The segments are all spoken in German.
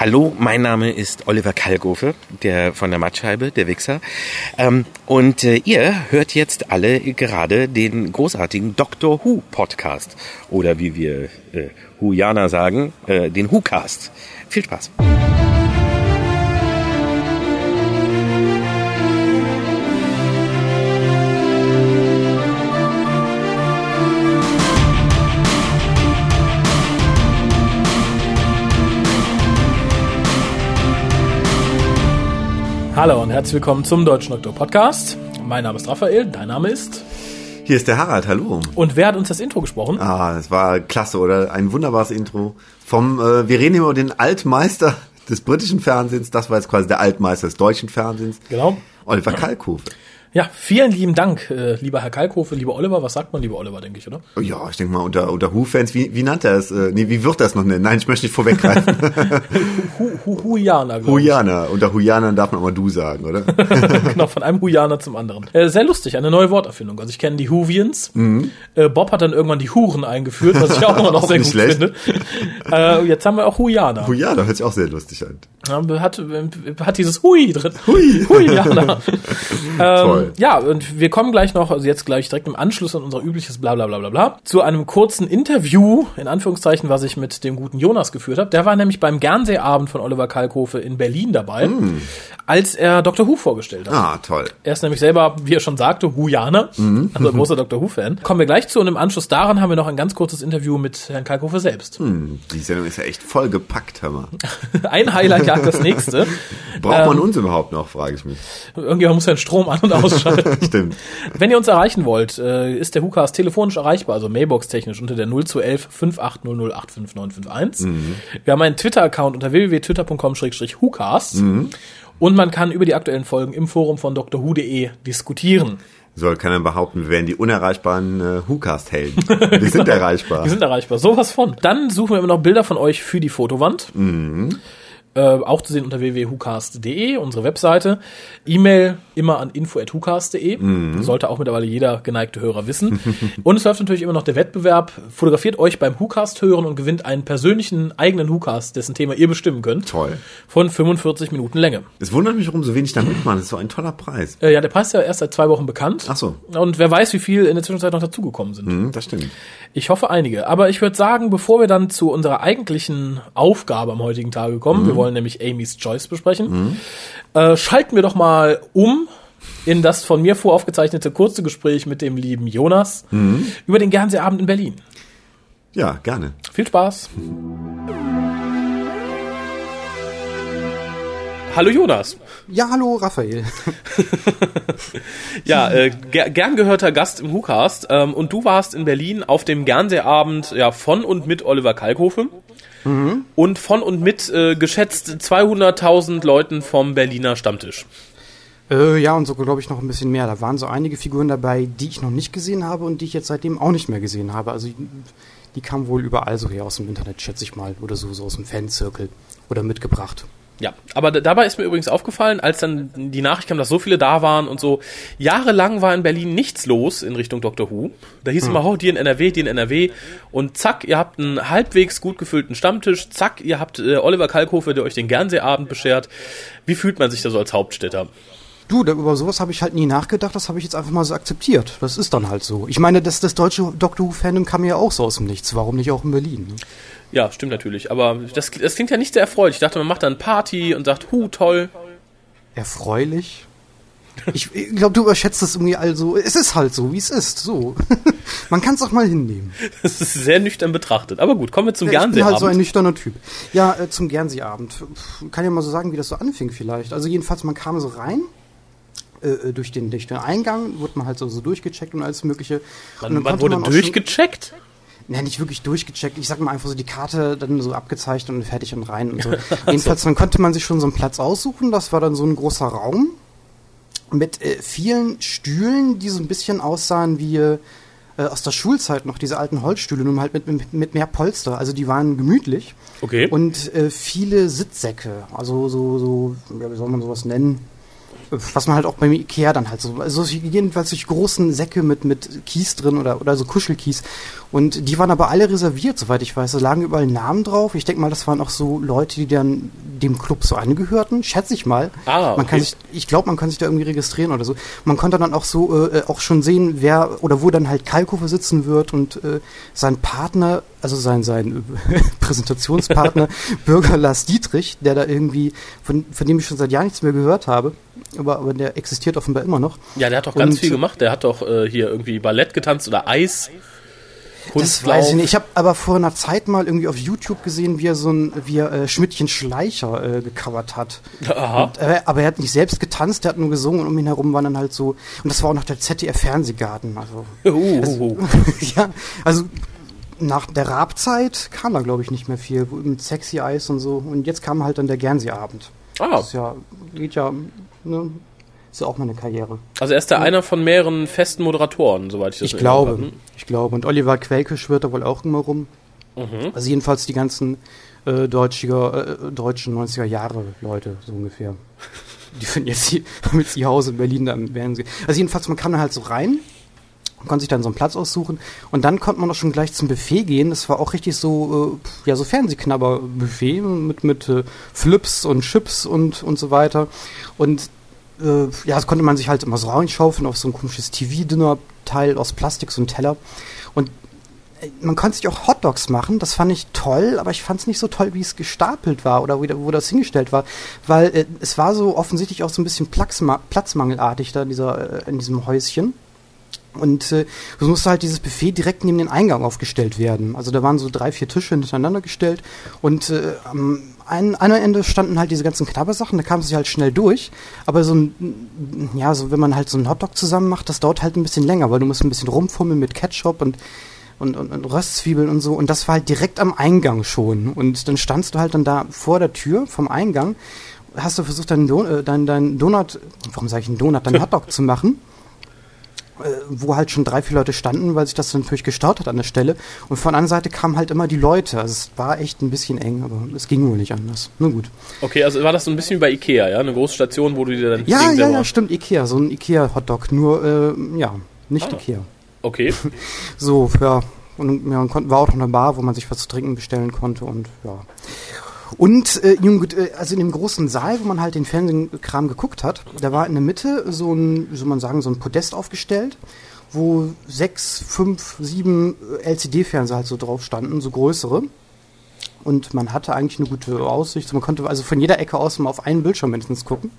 Hallo, mein Name ist Oliver Kalkofe, der von der Mattscheibe, der Wichser. Ähm, und äh, ihr hört jetzt alle gerade den großartigen Doctor Who Podcast. Oder wie wir äh, Whoianer sagen, äh, den Who-Cast. Viel Spaß. Hallo und herzlich willkommen zum Deutschen Doktor Podcast. Mein Name ist Raphael, dein Name ist. Hier ist der Harald, hallo. Und wer hat uns das Intro gesprochen? Ah, das war klasse, oder? Ein wunderbares Intro. Vom, äh, wir reden über den Altmeister des britischen Fernsehens, das war jetzt quasi der Altmeister des deutschen Fernsehens. Genau. Oliver Kalkofe. Ja, vielen lieben Dank, äh, lieber Herr Kalkofe, lieber Oliver. Was sagt man, lieber Oliver, denke ich, oder? Ja, ich denke mal, unter, unter Who-Fans, wie, wie nannte er es? Äh, nee, wie wird er es noch nennen? Nein, ich möchte nicht vorweggreifen. Hu, Hu, Huianer, glaube Huianer. Unter Huianern darf man aber du sagen, oder? genau, von einem Huianer zum anderen. Äh, sehr lustig, eine neue Worterfindung. Also ich kenne die Huvians. Mhm. Äh, Bob hat dann irgendwann die Huren eingeführt, was ich auch immer noch Auch sehr gut schlecht. finde. Äh, jetzt haben wir auch Huianer. Huianer hört sich auch sehr lustig an. Ja, hat, hat dieses Hui drin. Hui. Huianer. ähm, Toll. Ja, und wir kommen gleich noch, also jetzt gleich direkt im Anschluss an unser übliches bla bla bla bla zu einem kurzen Interview, in Anführungszeichen, was ich mit dem guten Jonas geführt habe. Der war nämlich beim Gernseeabend von Oliver Kalkofe in Berlin dabei, als er Dr. Who vorgestellt hat. Ah, toll. Er ist nämlich selber, wie er schon sagte, Huianer, also ein großer Dr. Who-Fan. Kommen wir gleich zu und im Anschluss daran haben wir noch ein ganz kurzes Interview mit Herrn Kalkofe selbst. Hm, die Sendung ist ja echt voll gepackt, hör mal. Ein Highlight jagt das nächste. Braucht man Ähm, uns überhaupt noch, frage ich mich. Irgendjemand muss ja den Strom an- und ausschalten. Stimmt. Wenn ihr uns erreichen wollt, äh, ist der WhoCast telefonisch erreichbar, also Mailbox-technisch unter der 0211 5800 Mhm. Wir haben einen Twitter-Account unter www.twitter.com-WhoCast Mhm. und man kann über die aktuellen Folgen im Forum von drwho.de diskutieren. Soll keiner behaupten, wir wären die unerreichbaren äh, Who-Cast-Helden. Wir sind erreichbar. Wir sind erreichbar, sowas von. Dann suchen wir immer noch Bilder von euch für die Fotowand. Äh, auch zu sehen unter www.hucast.de, unsere Webseite. E-Mail immer an info.hucast.de. Sollte auch mittlerweile jeder geneigte Hörer wissen. und es läuft natürlich immer noch der Wettbewerb. Fotografiert euch beim Hucast hören und gewinnt einen persönlichen eigenen Hucast, dessen Thema ihr bestimmen könnt. Toll. Von 45 Minuten Länge. Es wundert mich, warum so wenig da mitmachen. Das ist so ein toller Preis. Äh, ja, der Preis ist ja erst seit zwei Wochen bekannt. Ach so. Und wer weiß, wie viel in der Zwischenzeit noch dazugekommen sind. Hm, das stimmt. Ich hoffe einige. Aber ich würde sagen, bevor wir dann zu unserer eigentlichen Aufgabe am heutigen Tage kommen, wir wollen nämlich Amy's Choice besprechen, äh, schalten wir doch mal um in das von mir voraufgezeichnete kurze Gespräch mit dem lieben Jonas über den Gernsehabend in Berlin. Ja, gerne. Viel Spaß. Hallo Jonas. Ja, hallo Raphael. Ja, äh, ger gern gehörter Gast im WhoCast. Ähm, und du warst in Berlin auf dem Gernsehabend ja, von und mit Oliver Kalkofe. Und von und mit äh, geschätzt 200.000 Leuten vom Berliner Stammtisch. Äh, ja, und so glaube ich noch ein bisschen mehr. Da waren so einige Figuren dabei, die ich noch nicht gesehen habe und die ich jetzt seitdem auch nicht mehr gesehen habe. Also die kamen wohl überall so her aus dem Internet, schätze ich mal. Oder so, so aus dem Fanzirkel. Oder mitgebracht. Ja, aber da- dabei ist mir übrigens aufgefallen, als dann die Nachricht kam, dass so viele da waren und so, jahrelang war in Berlin nichts los in Richtung Doctor Who. Da hieß immer, oh, die in NRW, die in NRW. Und zack, ihr habt einen halbwegs gut gefüllten Stammtisch. Zack, ihr habt äh, Oliver Kalkofe, der euch den Gernsehabend beschert. Wie fühlt man sich da so als Hauptstädter? Du, über sowas habe ich halt nie nachgedacht, das habe ich jetzt einfach mal so akzeptiert. Das ist dann halt so. Ich meine, das, das deutsche Doctor Who-Fandom kam ja auch so aus dem Nichts. Warum nicht auch in Berlin? Ne? Ja, stimmt natürlich. Aber das, das klingt ja nicht sehr erfreulich. Ich dachte, man macht dann Party und sagt, hu, toll. Erfreulich? Ich, ich glaube, du überschätzt es irgendwie also. Es ist halt so, wie es ist. So. Man kann es auch mal hinnehmen. Das ist sehr nüchtern betrachtet. Aber gut, kommen wir zum Ja, ich bin Gernsehabend. halt so ein nüchterner Typ. Ja, äh, zum Gernseeabend. Pff, Kann ja mal so sagen, wie das so anfing vielleicht. Also jedenfalls, man kam so rein. Äh, äh, durch, den, durch den Eingang wurde man halt so, so durchgecheckt und alles mögliche. und man, dann man wurde schon- durchgecheckt. Ne, nicht wirklich durchgecheckt. Ich sag mal einfach so die Karte dann so abgezeichnet und fertig und rein und so. Jedenfalls, dann konnte man sich schon so einen Platz aussuchen. Das war dann so ein großer Raum mit äh, vielen Stühlen, die so ein bisschen aussahen wie äh, aus der Schulzeit noch, diese alten Holzstühle, nur halt mit, mit, mit mehr Polster. Also die waren gemütlich. Okay. Und äh, viele Sitzsäcke, also so, so, ja, wie soll man sowas nennen? Was man halt auch beim Ikea dann halt so, also jedenfalls durch großen Säcke mit, mit Kies drin oder, oder so Kuschelkies. Und die waren aber alle reserviert, soweit ich weiß. Da lagen überall Namen drauf. Ich denke mal, das waren auch so Leute, die dann dem Club so angehörten, schätze ich mal. Ah, man kann okay. sich, ich glaube, man kann sich da irgendwie registrieren oder so. Man konnte dann auch so äh, auch schon sehen, wer oder wo dann halt Kalkofe sitzen wird und äh, sein Partner, also sein sein Präsentationspartner Bürger Lars Dietrich, der da irgendwie von von dem ich schon seit Jahren nichts mehr gehört habe, aber aber der existiert offenbar immer noch. Ja, der hat doch ganz Und- viel gemacht. Der hat doch äh, hier irgendwie Ballett getanzt oder Eis. Das weiß ich nicht. Ich habe aber vor einer Zeit mal irgendwie auf YouTube gesehen, wie er so ein, wie er äh, Schmidtchen Schleicher äh, gecovert hat. Aha. Und, äh, aber er hat nicht selbst getanzt, der hat nur gesungen und um ihn herum waren dann halt so. Und das war auch noch der ZDF-Fernsehgarten. Also, Uh, uh, uh. ja, also nach der Rabzeit kam da, glaube ich, nicht mehr viel mit Sexy Eyes und so. Und jetzt kam halt dann der Guernsey-Abend. Ah, Das ja, geht ja, ne, ist ja auch meine Karriere. also er ist da einer von mehreren festen Moderatoren, soweit ich das Ich glaube, Erinnerung ich glaube. Und Oliver Quelke schwirrt da wohl auch immer rum. Mhm. Also jedenfalls die ganzen äh, deutschiger, äh, deutschen 90er Jahre Leute, so ungefähr. Die finden jetzt hier mit ihr Haus in Berlin da im Fernsehen. Also jedenfalls, man kann da halt so rein und konnte sich dann so einen Platz aussuchen. Und dann konnte man auch schon gleich zum Buffet gehen. Das war auch richtig so, äh, ja, so Fernsehknabber-Buffet mit, mit äh, Flips und Chips und, und so weiter. Und äh, ja, das konnte man sich halt immer so reinschaufeln auf so ein komisches TV-Dinner-Teil aus Plastik, so ein Teller. Und äh, man konnte sich auch Hotdogs machen, das fand ich toll, aber ich fand es nicht so toll, wie es gestapelt war oder wie, wo das hingestellt war, weil äh, es war so offensichtlich auch so ein bisschen Platzma platzmangelartig da in, dieser, äh, in diesem Häuschen. Und äh, es musste halt dieses Buffet direkt neben den Eingang aufgestellt werden. Also da waren so drei, vier Tische hintereinander gestellt und äh, am einen, Ende standen halt diese ganzen Knabbersachen, da kam es sich halt schnell durch. Aber so ein, ja, so wenn man halt so einen Hotdog zusammen macht, das dauert halt ein bisschen länger, weil du musst ein bisschen rumfummeln mit Ketchup und und, und, und Röstzwiebeln und so. Und das war halt direkt am Eingang schon. Und dann standst du halt dann da vor der Tür vom Eingang, hast du versucht, deinen, Don äh, deinen, deinen Donut, warum sage ich einen Donut, deinen Hotdog zu machen wo halt schon drei, vier Leute standen, weil sich das dann natürlich gestaut hat an der Stelle. Und von der anderen Seite kamen halt immer die Leute. Also es war echt ein bisschen eng, aber es ging wohl nicht anders. Na gut. Okay, also war das so ein bisschen wie bei Ikea, ja? Eine große Station, wo du dir dann Ja, ja, ja, stimmt, Ikea. So ein Ikea-Hotdog. Nur, äh, ja, nicht Ah. Ikea. Okay. So, ja. Und ja, war auch noch eine Bar, wo man sich was zu trinken bestellen konnte und ja. Und äh, äh, also in dem großen Saal, wo man halt den Fernsehkram geguckt hat, da war in der Mitte so ein, wie soll man sagen, so ein Podest aufgestellt, wo sechs, fünf, sieben äh, LCD-Fernseher halt so drauf standen, so größere. Und man hatte eigentlich eine gute Aussicht. Man konnte also von jeder Ecke aus mal auf einen Bildschirm mindestens gucken.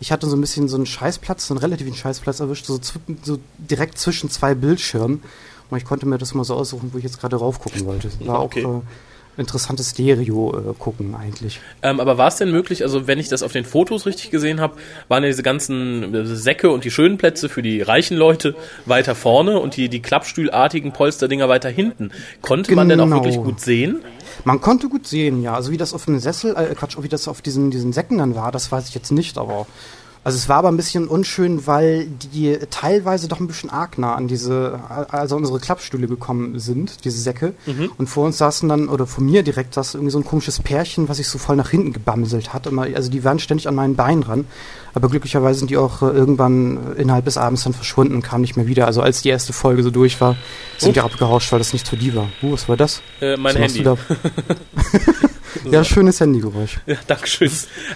Ich hatte so ein bisschen so einen Scheißplatz, so einen relativen Scheißplatz erwischt, so, so direkt zwischen zwei Bildschirmen. Und ich konnte mir das mal so aussuchen, wo ich jetzt gerade raufgucken wollte. War Okay. auch äh, interessantes Stereo äh, gucken eigentlich. Ähm, aber war es denn möglich, also wenn ich das auf den Fotos richtig gesehen habe, waren ja diese ganzen äh, Säcke und die schönen Plätze für die reichen Leute weiter vorne und die, die klappstühlartigen Polsterdinger weiter hinten. Konnte man denn auch Genau. wirklich gut sehen? Man konnte gut sehen, ja. Also wie das auf dem Sessel, äh, Quatsch, wie das auf diesen, diesen Säcken dann war, das weiß ich jetzt nicht, aber. Also es war aber ein bisschen unschön, weil die teilweise doch ein bisschen arg nah an diese, also unsere Klappstühle gekommen sind, diese Säcke. Und vor uns saßen dann, oder vor mir direkt saß irgendwie so ein komisches Pärchen, was sich so voll nach hinten gebamselt hat. Immer, also die waren ständig an meinen Beinen ran. Aber glücklicherweise sind die auch äh, irgendwann innerhalb des Abends dann verschwunden und kamen nicht mehr wieder. Also als die erste Folge so durch war, sind die abgerauscht, weil das nichts für die war. Uh, was war das? Äh, mein Was Handy. ja, schönes Handygeräusch. Ja, Dankeschön.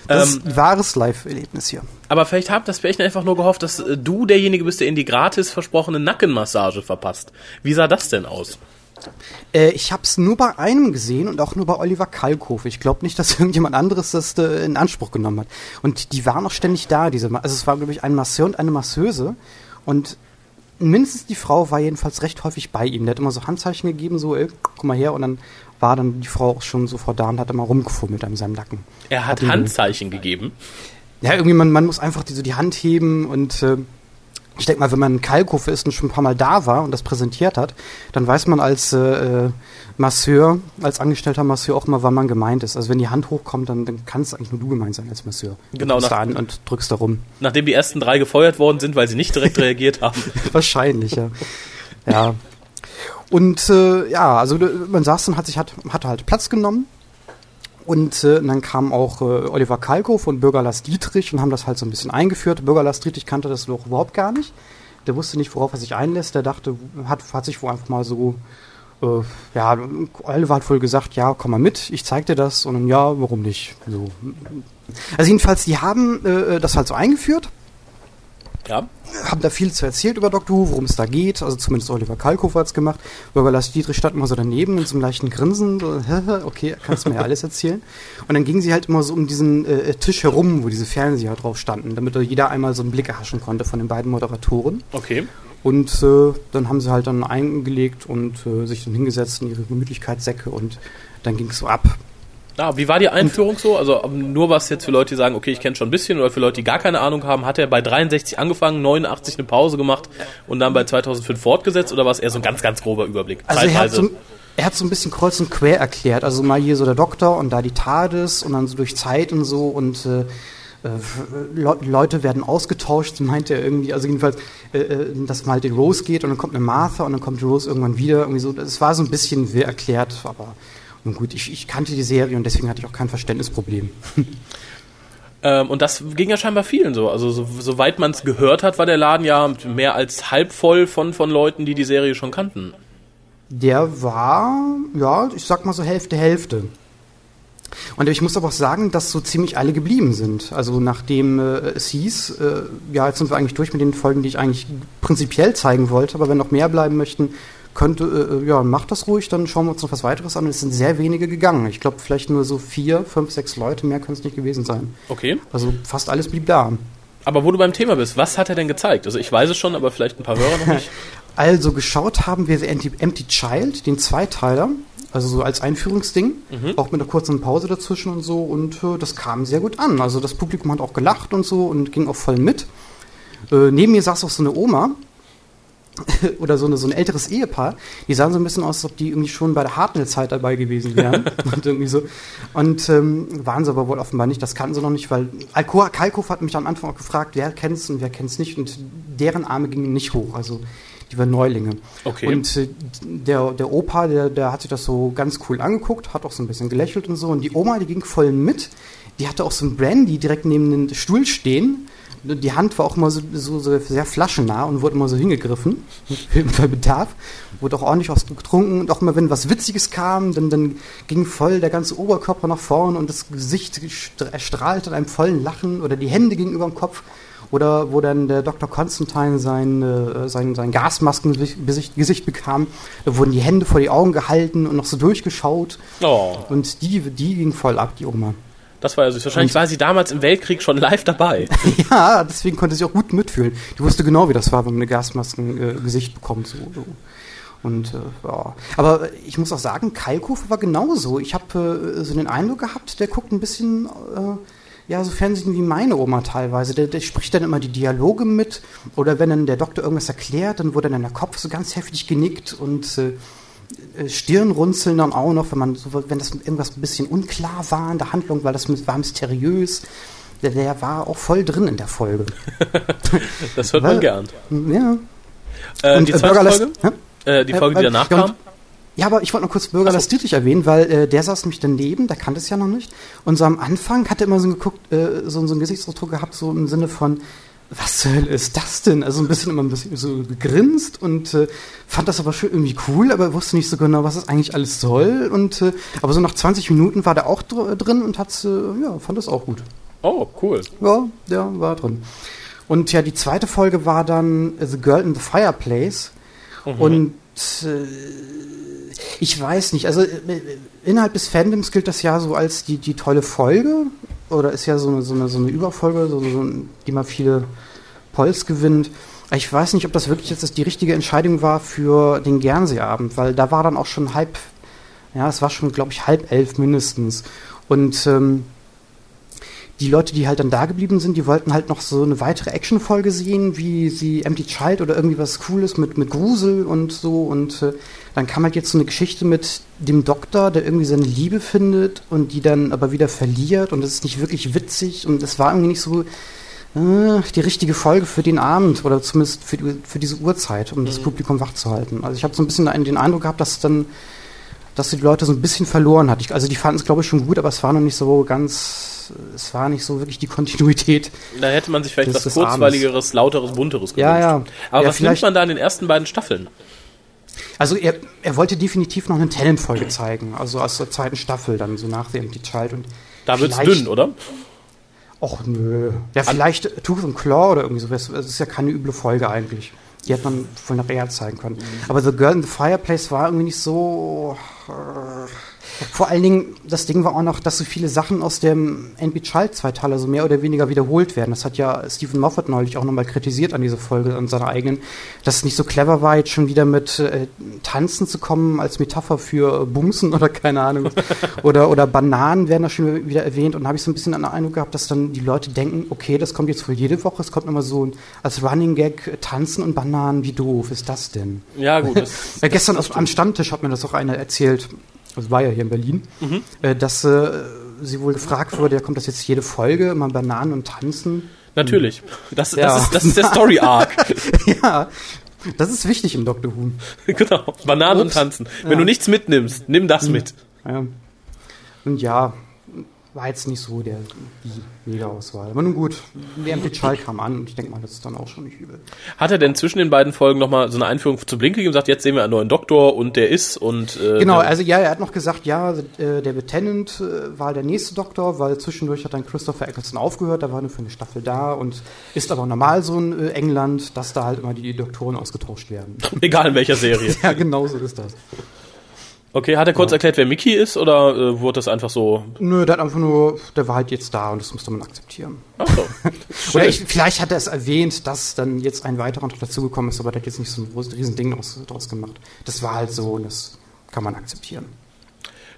Das Ähm, ist ein wahres Live-Erlebnis hier. Aber vielleicht hat das Pärchen einfach nur gehofft, dass äh, du derjenige bist, der ihnen die gratis versprochene Nackenmassage verpasst. Wie sah das denn aus? Äh, ich habe es nur bei einem gesehen und auch nur bei Oliver Kalkofe. Ich glaube nicht, dass irgendjemand anderes das äh, in Anspruch genommen hat. Und die waren auch ständig da. Diese, Ma- also es war, glaube ich, ein Masseur und eine Masseuse. Und mindestens die Frau war jedenfalls recht häufig bei ihm. Der hat immer so Handzeichen gegeben, so, ey, guck mal her. Und dann war dann die Frau auch schon sofort da und hat immer rumgefummelt an seinem Nacken. Er hat ihn- Handzeichen gegeben. Ja, irgendwie, man, man muss einfach die, so die Hand heben und äh, ich denke mal, wenn man ein Kalkofe ist und schon ein paar Mal da war und das präsentiert hat, dann weiß man als äh, Masseur, als angestellter Masseur auch immer, wann man gemeint ist. Also wenn die Hand hochkommt, dann, dann kann es eigentlich nur du gemeint sein als Masseur. Genau, Du kommst nach- da an und drückst da rum. Nachdem die ersten drei gefeuert worden sind, weil sie nicht direkt reagiert haben. Wahrscheinlich, ja. ja. Und äh, ja, also äh, man saß und hat sich hat, hatte halt Platz genommen. Und äh, dann kam auch äh, Oliver Kalkow und Bürger Lars Dietrich und haben das halt so ein bisschen eingeführt. Bürger Lars Dietrich kannte das doch überhaupt gar nicht. Der wusste nicht, worauf er sich einlässt. Der dachte, hat, hat sich wohl einfach mal so äh, ja, Oliver hat wohl gesagt, ja, komm mal mit, ich zeig dir das. Und dann, ja, warum nicht? So. Also jedenfalls, die haben äh, das halt so eingeführt, Ja. haben da viel zu erzählt über Dr. Who, worum es da geht. Also zumindest Oliver Kalkofer hat's gemacht. Bürger Lars Dietrich stand immer so daneben in so einem leichten Grinsen. So, okay, kannst du mir ja alles erzählen. Und dann gingen sie halt immer so um diesen äh, Tisch herum, wo diese Fernseher drauf standen, damit jeder einmal so einen Blick erhaschen konnte von den beiden Moderatoren. Okay. Und äh, dann haben sie halt dann eingelegt und äh, sich dann hingesetzt in ihre Gemütlichkeitssäcke und dann ging es so ab. Ah, wie war die Einführung so? Also ähm, nur was jetzt für Leute, die sagen, okay, ich kenne schon ein bisschen, oder für Leute, die gar keine Ahnung haben, hat er bei 63 angefangen, 89 eine Pause gemacht und dann bei 2005 fortgesetzt, oder war es eher so ein ganz, ganz grober Überblick? Also er hat, so, er hat so ein bisschen kreuz und quer erklärt. Also mal hier so der Doktor und da die TARDIS und dann so durch Zeit und so und äh, äh, Le Leute werden ausgetauscht, meint er irgendwie, also jedenfalls, äh, äh, dass mal den Rose geht und dann kommt eine Martha und dann kommt die Rose irgendwann wieder. Irgendwie so. Es war so ein bisschen wirr erklärt, aber nun gut, ich, ich kannte die Serie und deswegen hatte ich auch kein Verständnisproblem. Ähm, und das ging ja scheinbar vielen so. Also so, soweit man es gehört hat, war der Laden ja mehr als halb voll von, von Leuten, die die Serie schon kannten. Der war, ja, ich sag mal so Hälfte, Hälfte. Und ich muss aber auch sagen, dass so ziemlich alle geblieben sind. Also nachdem äh, es hieß, äh, ja, jetzt sind wir eigentlich durch mit den Folgen, die ich eigentlich prinzipiell zeigen wollte, aber wenn noch mehr bleiben möchten, könnte, äh, ja, macht das ruhig, dann schauen wir uns noch was weiteres an. Es sind sehr wenige gegangen. Ich glaube, vielleicht nur so vier, fünf, sechs Leute, mehr können es nicht gewesen sein. Okay. Also fast alles blieb da. Aber wo du beim Thema bist, was hat er denn gezeigt? Also ich weiß es schon, aber vielleicht ein paar Hörer noch nicht. Also geschaut haben wir The Empty, Empty Child, den Zweiteiler, also so als Einführungsding, Mhm. auch mit einer kurzen Pause dazwischen und so und äh, das kam sehr gut an. Also das Publikum hat auch gelacht und so und ging auch voll mit. Äh, neben mir saß auch so eine Oma oder so, eine, so ein älteres Ehepaar, die sahen so ein bisschen aus, als ob die irgendwie schon bei der Hartnell-Zeit dabei gewesen wären. und irgendwie so. Und ähm, waren sie aber wohl offenbar nicht, das kannten sie noch nicht, weil Alkoa Kalkow hat mich am Anfang auch gefragt, wer kennt's und wer kennt's nicht und deren Arme gingen nicht hoch. Also die waren Neulinge. Okay. Und äh, der, der Opa, der, der hat sich das so ganz cool angeguckt, hat auch so ein bisschen gelächelt und so. Und die Oma, die ging voll mit. Die hatte auch so ein Brandy direkt neben dem Stuhl stehen. Die Hand war auch immer so, so, so sehr flaschennah und wurde immer so hingegriffen, bei Bedarf. Wurde auch ordentlich was getrunken und auch immer, wenn was Witziges kam, dann, dann ging voll der ganze Oberkörper nach vorn und das Gesicht stra- strahlte in einem vollen Lachen oder die Hände gingen über dem Kopf. Oder wo dann der Dr. Constantine sein, äh, sein, sein Gasmaskengesicht Gesicht bekam, da wurden die Hände vor die Augen gehalten und noch so durchgeschaut. Oh, Und die, die ging voll ab, die Oma. Das war ja süß. Wahrscheinlich war sie damals im Weltkrieg schon live dabei. Ja, deswegen konnte sie auch gut mitfühlen. Die wusste genau, wie das war, wenn man eine Gasmaskengesicht äh, Gesicht bekommt. So, so. Und äh, ja. Aber ich muss auch sagen, Kalkofe war genauso. Ich habe äh, so den Eindruck gehabt, der guckt ein bisschen äh, ja, so Fernsehen wie meine Oma teilweise. Der, der spricht dann immer die Dialoge mit. Oder wenn dann der Doktor irgendwas erklärt, dann wurde dann der Kopf so ganz heftig genickt und äh, Stirnrunzeln dann auch noch, wenn man so, wenn das irgendwas ein bisschen unklar war in der Handlung, weil das war mysteriös. Der, der war auch voll drin in der Folge. Das hört man Weil- gern. Ja. Äh, Und, die äh, zweite Bürgerlass- Folge? Äh, die Äh, Folge, die äh, danach ja, und- kam? Ja, aber ich wollte noch kurz Bürger Ach so. Dietrich erwähnen, weil äh, der saß nämlich daneben, der kannte es ja noch nicht. Und so am Anfang hat er immer so geguckt, äh, so, so einen Gesichtsausdruck gehabt, so im Sinne von, was zur Hölle ist das denn? Also ein bisschen immer ein bisschen so gegrinst und äh, fand das aber schon irgendwie cool, aber wusste nicht so genau, was das eigentlich alles soll. Und äh, aber so nach 20 Minuten war der auch dr drin und hat's, äh, ja, fand das auch gut. Oh, cool. Ja, der war drin. Und ja, die zweite Folge war dann äh, The Girl in the Fireplace. Und äh, ich weiß nicht, also äh, innerhalb des Fandoms gilt das ja so als die, die tolle Folge. Oder ist ja so eine, so eine, so eine Überfolge, so, so, die mal viele Polls gewinnt. Ich weiß nicht, ob das wirklich jetzt die richtige Entscheidung war für den Gernseeabend, weil da war dann auch schon halb, ja, es war schon, glaube ich, halb elf mindestens. Und ähm, die Leute, die halt dann da geblieben sind, die wollten halt noch so eine weitere Actionfolge sehen, wie sie Empty Child oder irgendwie was Cooles mit, mit Grusel und so. Und äh, dann kam halt jetzt so eine Geschichte mit dem Doktor, der irgendwie seine Liebe findet und die dann aber wieder verliert. Und das ist nicht wirklich witzig und es war irgendwie nicht so äh, die richtige Folge für den Abend oder zumindest für, die, für diese Uhrzeit, um das Publikum wachzuhalten. Also ich habe so ein bisschen den den Eindruck gehabt, dass dann dass die Leute so ein bisschen verloren hat. Ich, also die fanden es, glaube ich, schon gut, aber es war noch nicht so ganz, es war nicht so wirklich die Kontinuität. Da hätte man sich vielleicht was Kurzweiligeres, lauteres, bunteres gewünscht. Ja, ja. Aber Ja, was nimmt man da in den ersten beiden Staffeln? Also er, er wollte definitiv noch eine Tennant-Folge zeigen, also aus der zweiten Staffel, dann so nach The Empty Child. Und Da wird's dünn, oder? Och nö. Ja, vielleicht Tooth and Claw oder irgendwie sowas. Das ist ja keine üble Folge eigentlich. Die hätte man voll nach eher zeigen können. Aber The Girl in the Fireplace war irgendwie nicht so. äh, Vor allen Dingen, das Ding war auch noch, dass so viele Sachen aus dem NB Child Zweiteiler so mehr oder weniger wiederholt werden. Das hat ja Stephen Moffat neulich auch nochmal kritisiert an dieser Folge, an seiner eigenen, dass es nicht so clever war, jetzt schon wieder mit äh, Tanzen zu kommen als Metapher für äh, Bumsen oder keine Ahnung. oder, oder Bananen werden da schon wieder erwähnt. Und da habe ich so ein bisschen den Eindruck gehabt, dass dann die Leute denken, okay, das kommt jetzt wohl jede Woche, es kommt immer so ein, als Running Gag äh, Tanzen und Bananen, wie doof ist das denn? Ja, gut. Das, Ja, gestern auf, am Stammtisch hat mir das auch einer erzählt, das war ja hier in Berlin, äh, dass äh, sie wohl gefragt wurde, ja, kommt das jetzt jede Folge, immer Bananen und Tanzen? natürlich. Das, Ja. das, ist, das ist der Story-Arc. ja, das ist wichtig im Doctor Who. genau. Bananen und Ups. tanzen. Wenn Ja. du nichts mitnimmst, nimm das mit. Ja. Und ja, war jetzt nicht so der die Mega-Auswahl. Aber nun gut, der MP Child kam an und ich denke mal, das ist dann auch schon nicht übel. Hat er denn zwischen den beiden Folgen nochmal so eine Einführung zu Blink gegeben und gesagt, jetzt sehen wir einen neuen Doktor und der ist und äh, Genau, also ja, er hat noch gesagt, ja, äh, der Lieutenant äh, war der nächste Doktor, weil zwischendurch hat dann Christopher Eccleston aufgehört, da war nur für eine Staffel da und ist aber normal so in äh, England, dass da halt immer die Doktoren ausgetauscht werden. egal in welcher Serie. ja, genau so ist das. Okay, hat er kurz erklärt, wer Mickey ist oder äh, wurde das einfach so? Nö, der hat einfach nur, der war halt jetzt da und das musste man akzeptieren. Ach so. Oder ich, vielleicht hat er es erwähnt, dass dann jetzt ein weiterer noch dazugekommen ist, aber der hat jetzt nicht so ein großes Riesending draus, draus gemacht. Das war halt so und das kann man akzeptieren.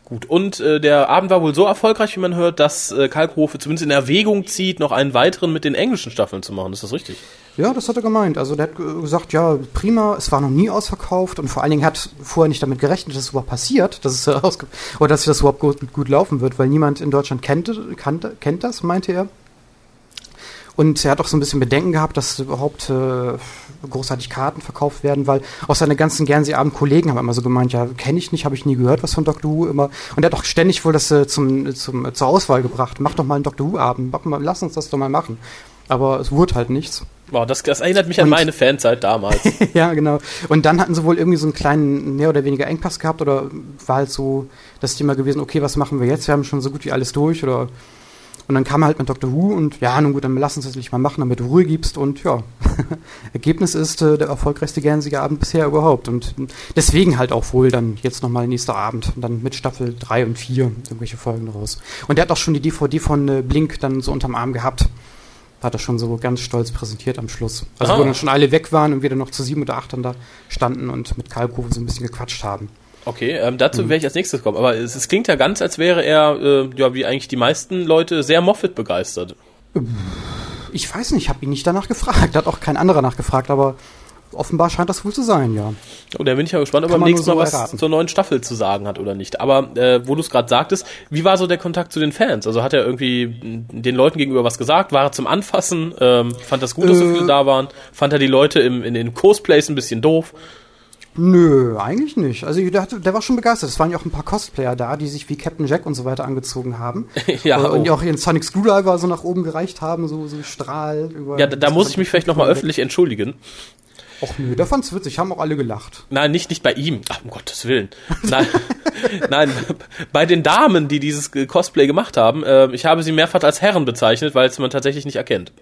Gut, und äh, der Abend war wohl so erfolgreich, wie man hört, dass äh, Kalkhofe zumindest in Erwägung zieht, noch einen weiteren mit den englischen Staffeln zu machen. Ist das richtig? Ja, das hat er gemeint. Also der hat ge- gesagt, ja, prima, es war noch nie ausverkauft und vor allen Dingen hat vorher nicht damit gerechnet, dass es überhaupt passiert, dass es äh, oder dass das überhaupt gut, gut laufen wird, weil niemand in Deutschland kennt, kannte, kennt das, meinte er. Und er hat auch so ein bisschen Bedenken gehabt, dass überhaupt äh, großartig Karten verkauft werden, weil auch seine ganzen Guernsey-Abend-Kollegen haben immer so gemeint, ja, kenne ich nicht, habe ich nie gehört, was von Dr. Who immer. Und er hat auch ständig wohl das äh, zum, zum, zur Auswahl gebracht. Mach doch mal einen Dr. Who-Abend, lass uns das doch mal machen. Aber es wurde halt nichts. Wow, das, das erinnert mich an Und- meine Fanzeit damals. ja, genau. Und dann hatten sie wohl irgendwie so einen kleinen, mehr oder weniger Engpass gehabt oder war halt so das Thema gewesen, okay, was machen wir jetzt? Wir haben schon so gut wie alles durch oder und dann kam er halt mit Dr. Who und ja, nun gut, dann lass uns das nicht mal machen, damit du Ruhe gibst und ja, Ergebnis ist äh, der erfolgreichste Guernsey Abend bisher überhaupt und deswegen halt auch wohl dann jetzt nochmal nächster Abend und dann mit Staffel 3 und 4 irgendwelche Folgen raus. Und der hat auch schon die DVD von äh, Blink dann so unterm Arm gehabt. Hat er schon so ganz stolz präsentiert am Schluss. Also Ah. wo dann schon alle weg waren und wir dann noch zu sieben oder acht dann da standen und mit Kalkofen so ein bisschen gequatscht haben. Okay, ähm, dazu wäre ich als nächstes kommen. Aber es, es klingt ja ganz, als wäre er, äh, ja, wie eigentlich die meisten Leute, sehr Moffat begeistert. Ich weiß nicht, ich habe ihn nicht danach gefragt. Hat auch kein anderer nachgefragt, aber offenbar scheint das wohl zu sein, ja. Und da bin ich ja gespannt, ob er beim nächsten nur Mal so was erraten. zur neuen Staffel zu sagen hat oder nicht. Aber äh, wo du es gerade sagtest, wie war so der Kontakt zu den Fans? Also hat er irgendwie den Leuten gegenüber was gesagt? War er zum Anfassen? Ähm, fand das gut, dass so Äh. viele da waren? Fand er die Leute im, in den Cosplays ein bisschen doof? Nö, eigentlich nicht. Also der, hatte, der war schon begeistert. Es waren ja auch ein paar Cosplayer da, die sich wie Captain Jack und so weiter angezogen haben. Ja, Äh, Und oh. die auch ihren Sonic Screwdriver so nach oben gereicht haben, so, so Strahl. Über Ja, da, da muss ich mich vielleicht nochmal öffentlich entschuldigen. Och nö, der fand's witzig, haben auch alle gelacht. Nein, nicht, nicht bei ihm. Ach, um Gottes Willen. Nein, nein, bei den Damen, die dieses Cosplay gemacht haben. Äh, ich habe sie mehrfach als Herren bezeichnet, weil es man tatsächlich nicht erkennt.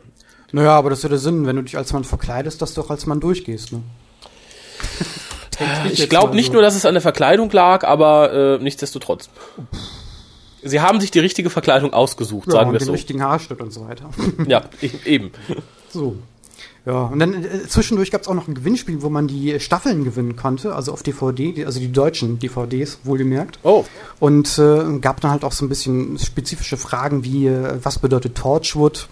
Naja, aber das ist ja der Sinn, wenn du dich als Mann verkleidest, dass du auch als Mann durchgehst, ne? Ich glaube nicht nur, dass es an der Verkleidung lag, aber äh, nichtsdestotrotz. Sie haben sich die richtige Verkleidung ausgesucht, ja, sagen und wir den es so. richtigen Haarschnitt und so weiter. Ja, e- eben. So. Ja, und dann äh, zwischendurch gab es auch noch ein Gewinnspiel, wo man die Staffeln gewinnen konnte, also auf DVD, die, also die deutschen DVDs, wohlgemerkt. Oh, Und äh, gab dann halt auch so ein bisschen spezifische Fragen wie, äh, was bedeutet Torchwood?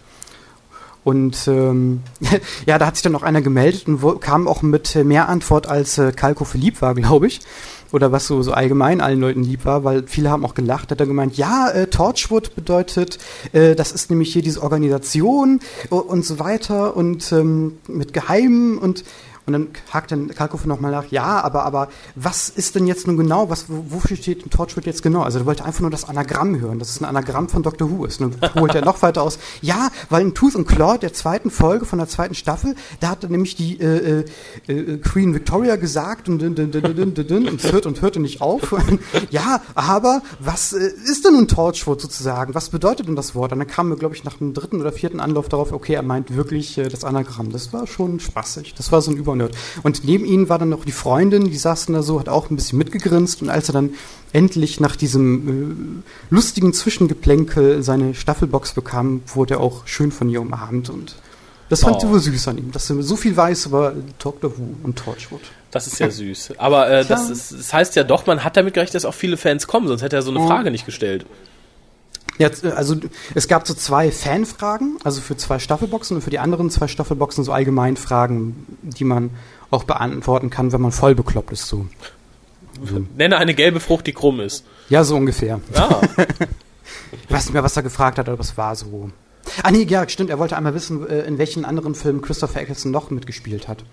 Und ähm, ja, da hat sich dann noch einer gemeldet und kam auch mit äh, mehr Antwort, als äh, Kalko für lieb war, glaube ich. Oder was so, so allgemein allen Leuten lieb war, weil viele haben auch gelacht. Hat er gemeint, ja, äh, Torchwood bedeutet, äh, das ist nämlich hier diese Organisation äh, und so weiter und ähm, mit Geheimen und Und dann hakt dann Kalkofe nochmal nach, ja, aber, aber was ist denn jetzt nun genau, was, wofür steht ein Torchwood jetzt genau? Also er wollte einfach nur das Anagramm hören, dass es ein Anagramm von Dr. Who ist. Und dann holt er noch weiter aus, ja, weil in Tooth and Claw der zweiten Folge von der zweiten Staffel, da hat nämlich die äh, äh, äh, Queen Victoria gesagt und, und, und, und, und, und hört und hörte nicht auf. ja, aber was äh, ist denn nun Torchwood sozusagen? Was bedeutet denn das Wort? Und dann kam mir, glaube ich, nach dem dritten oder vierten Anlauf darauf, okay, er meint wirklich äh, das Anagramm. Das war schon spaßig. Das war so ein Übernerd. Und neben ihnen war dann noch die Freundin, die saß da so, hat auch ein bisschen mitgegrinst. Und als er dann endlich nach diesem äh, lustigen Zwischengeplänkel seine Staffelbox bekam, wurde er auch schön von ihr umarmt. Und das fand Oh. sie wohl süß an ihm, dass er so viel weiß über Doctor Who und Torchwood. Das ist ja süß. Aber äh, das, ist, das heißt ja doch, man hat damit gerechnet, dass auch viele Fans kommen, sonst hätte er so eine Frage nicht gestellt. Jetzt, äh, also es gab so zwei Fanfragen, also für zwei Staffelboxen und für die anderen zwei Staffelboxen so Allgemeinfragen, die man auch beantworten kann, wenn man voll bekloppt ist. So. Nenne eine gelbe Frucht, die krumm ist. Ja, so ungefähr. Ah, Ich weiß nicht mehr, was er gefragt hat, aber es war so. Ah nee, ja, stimmt. Er wollte einmal wissen, äh, in welchen anderen Filmen Christopher Eccleston noch mitgespielt hat.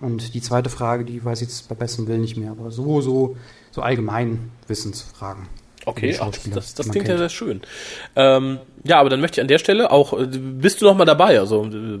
Und die zweite Frage, die weiß ich jetzt bei bestem Willen nicht mehr, aber so, so, so allgemein Wissensfragen. Okay, ach, das, das die man klingt ja kennt. sehr schön. Ähm, ja, aber dann möchte ich an der Stelle auch, äh, bist du noch mal dabei? Also, äh,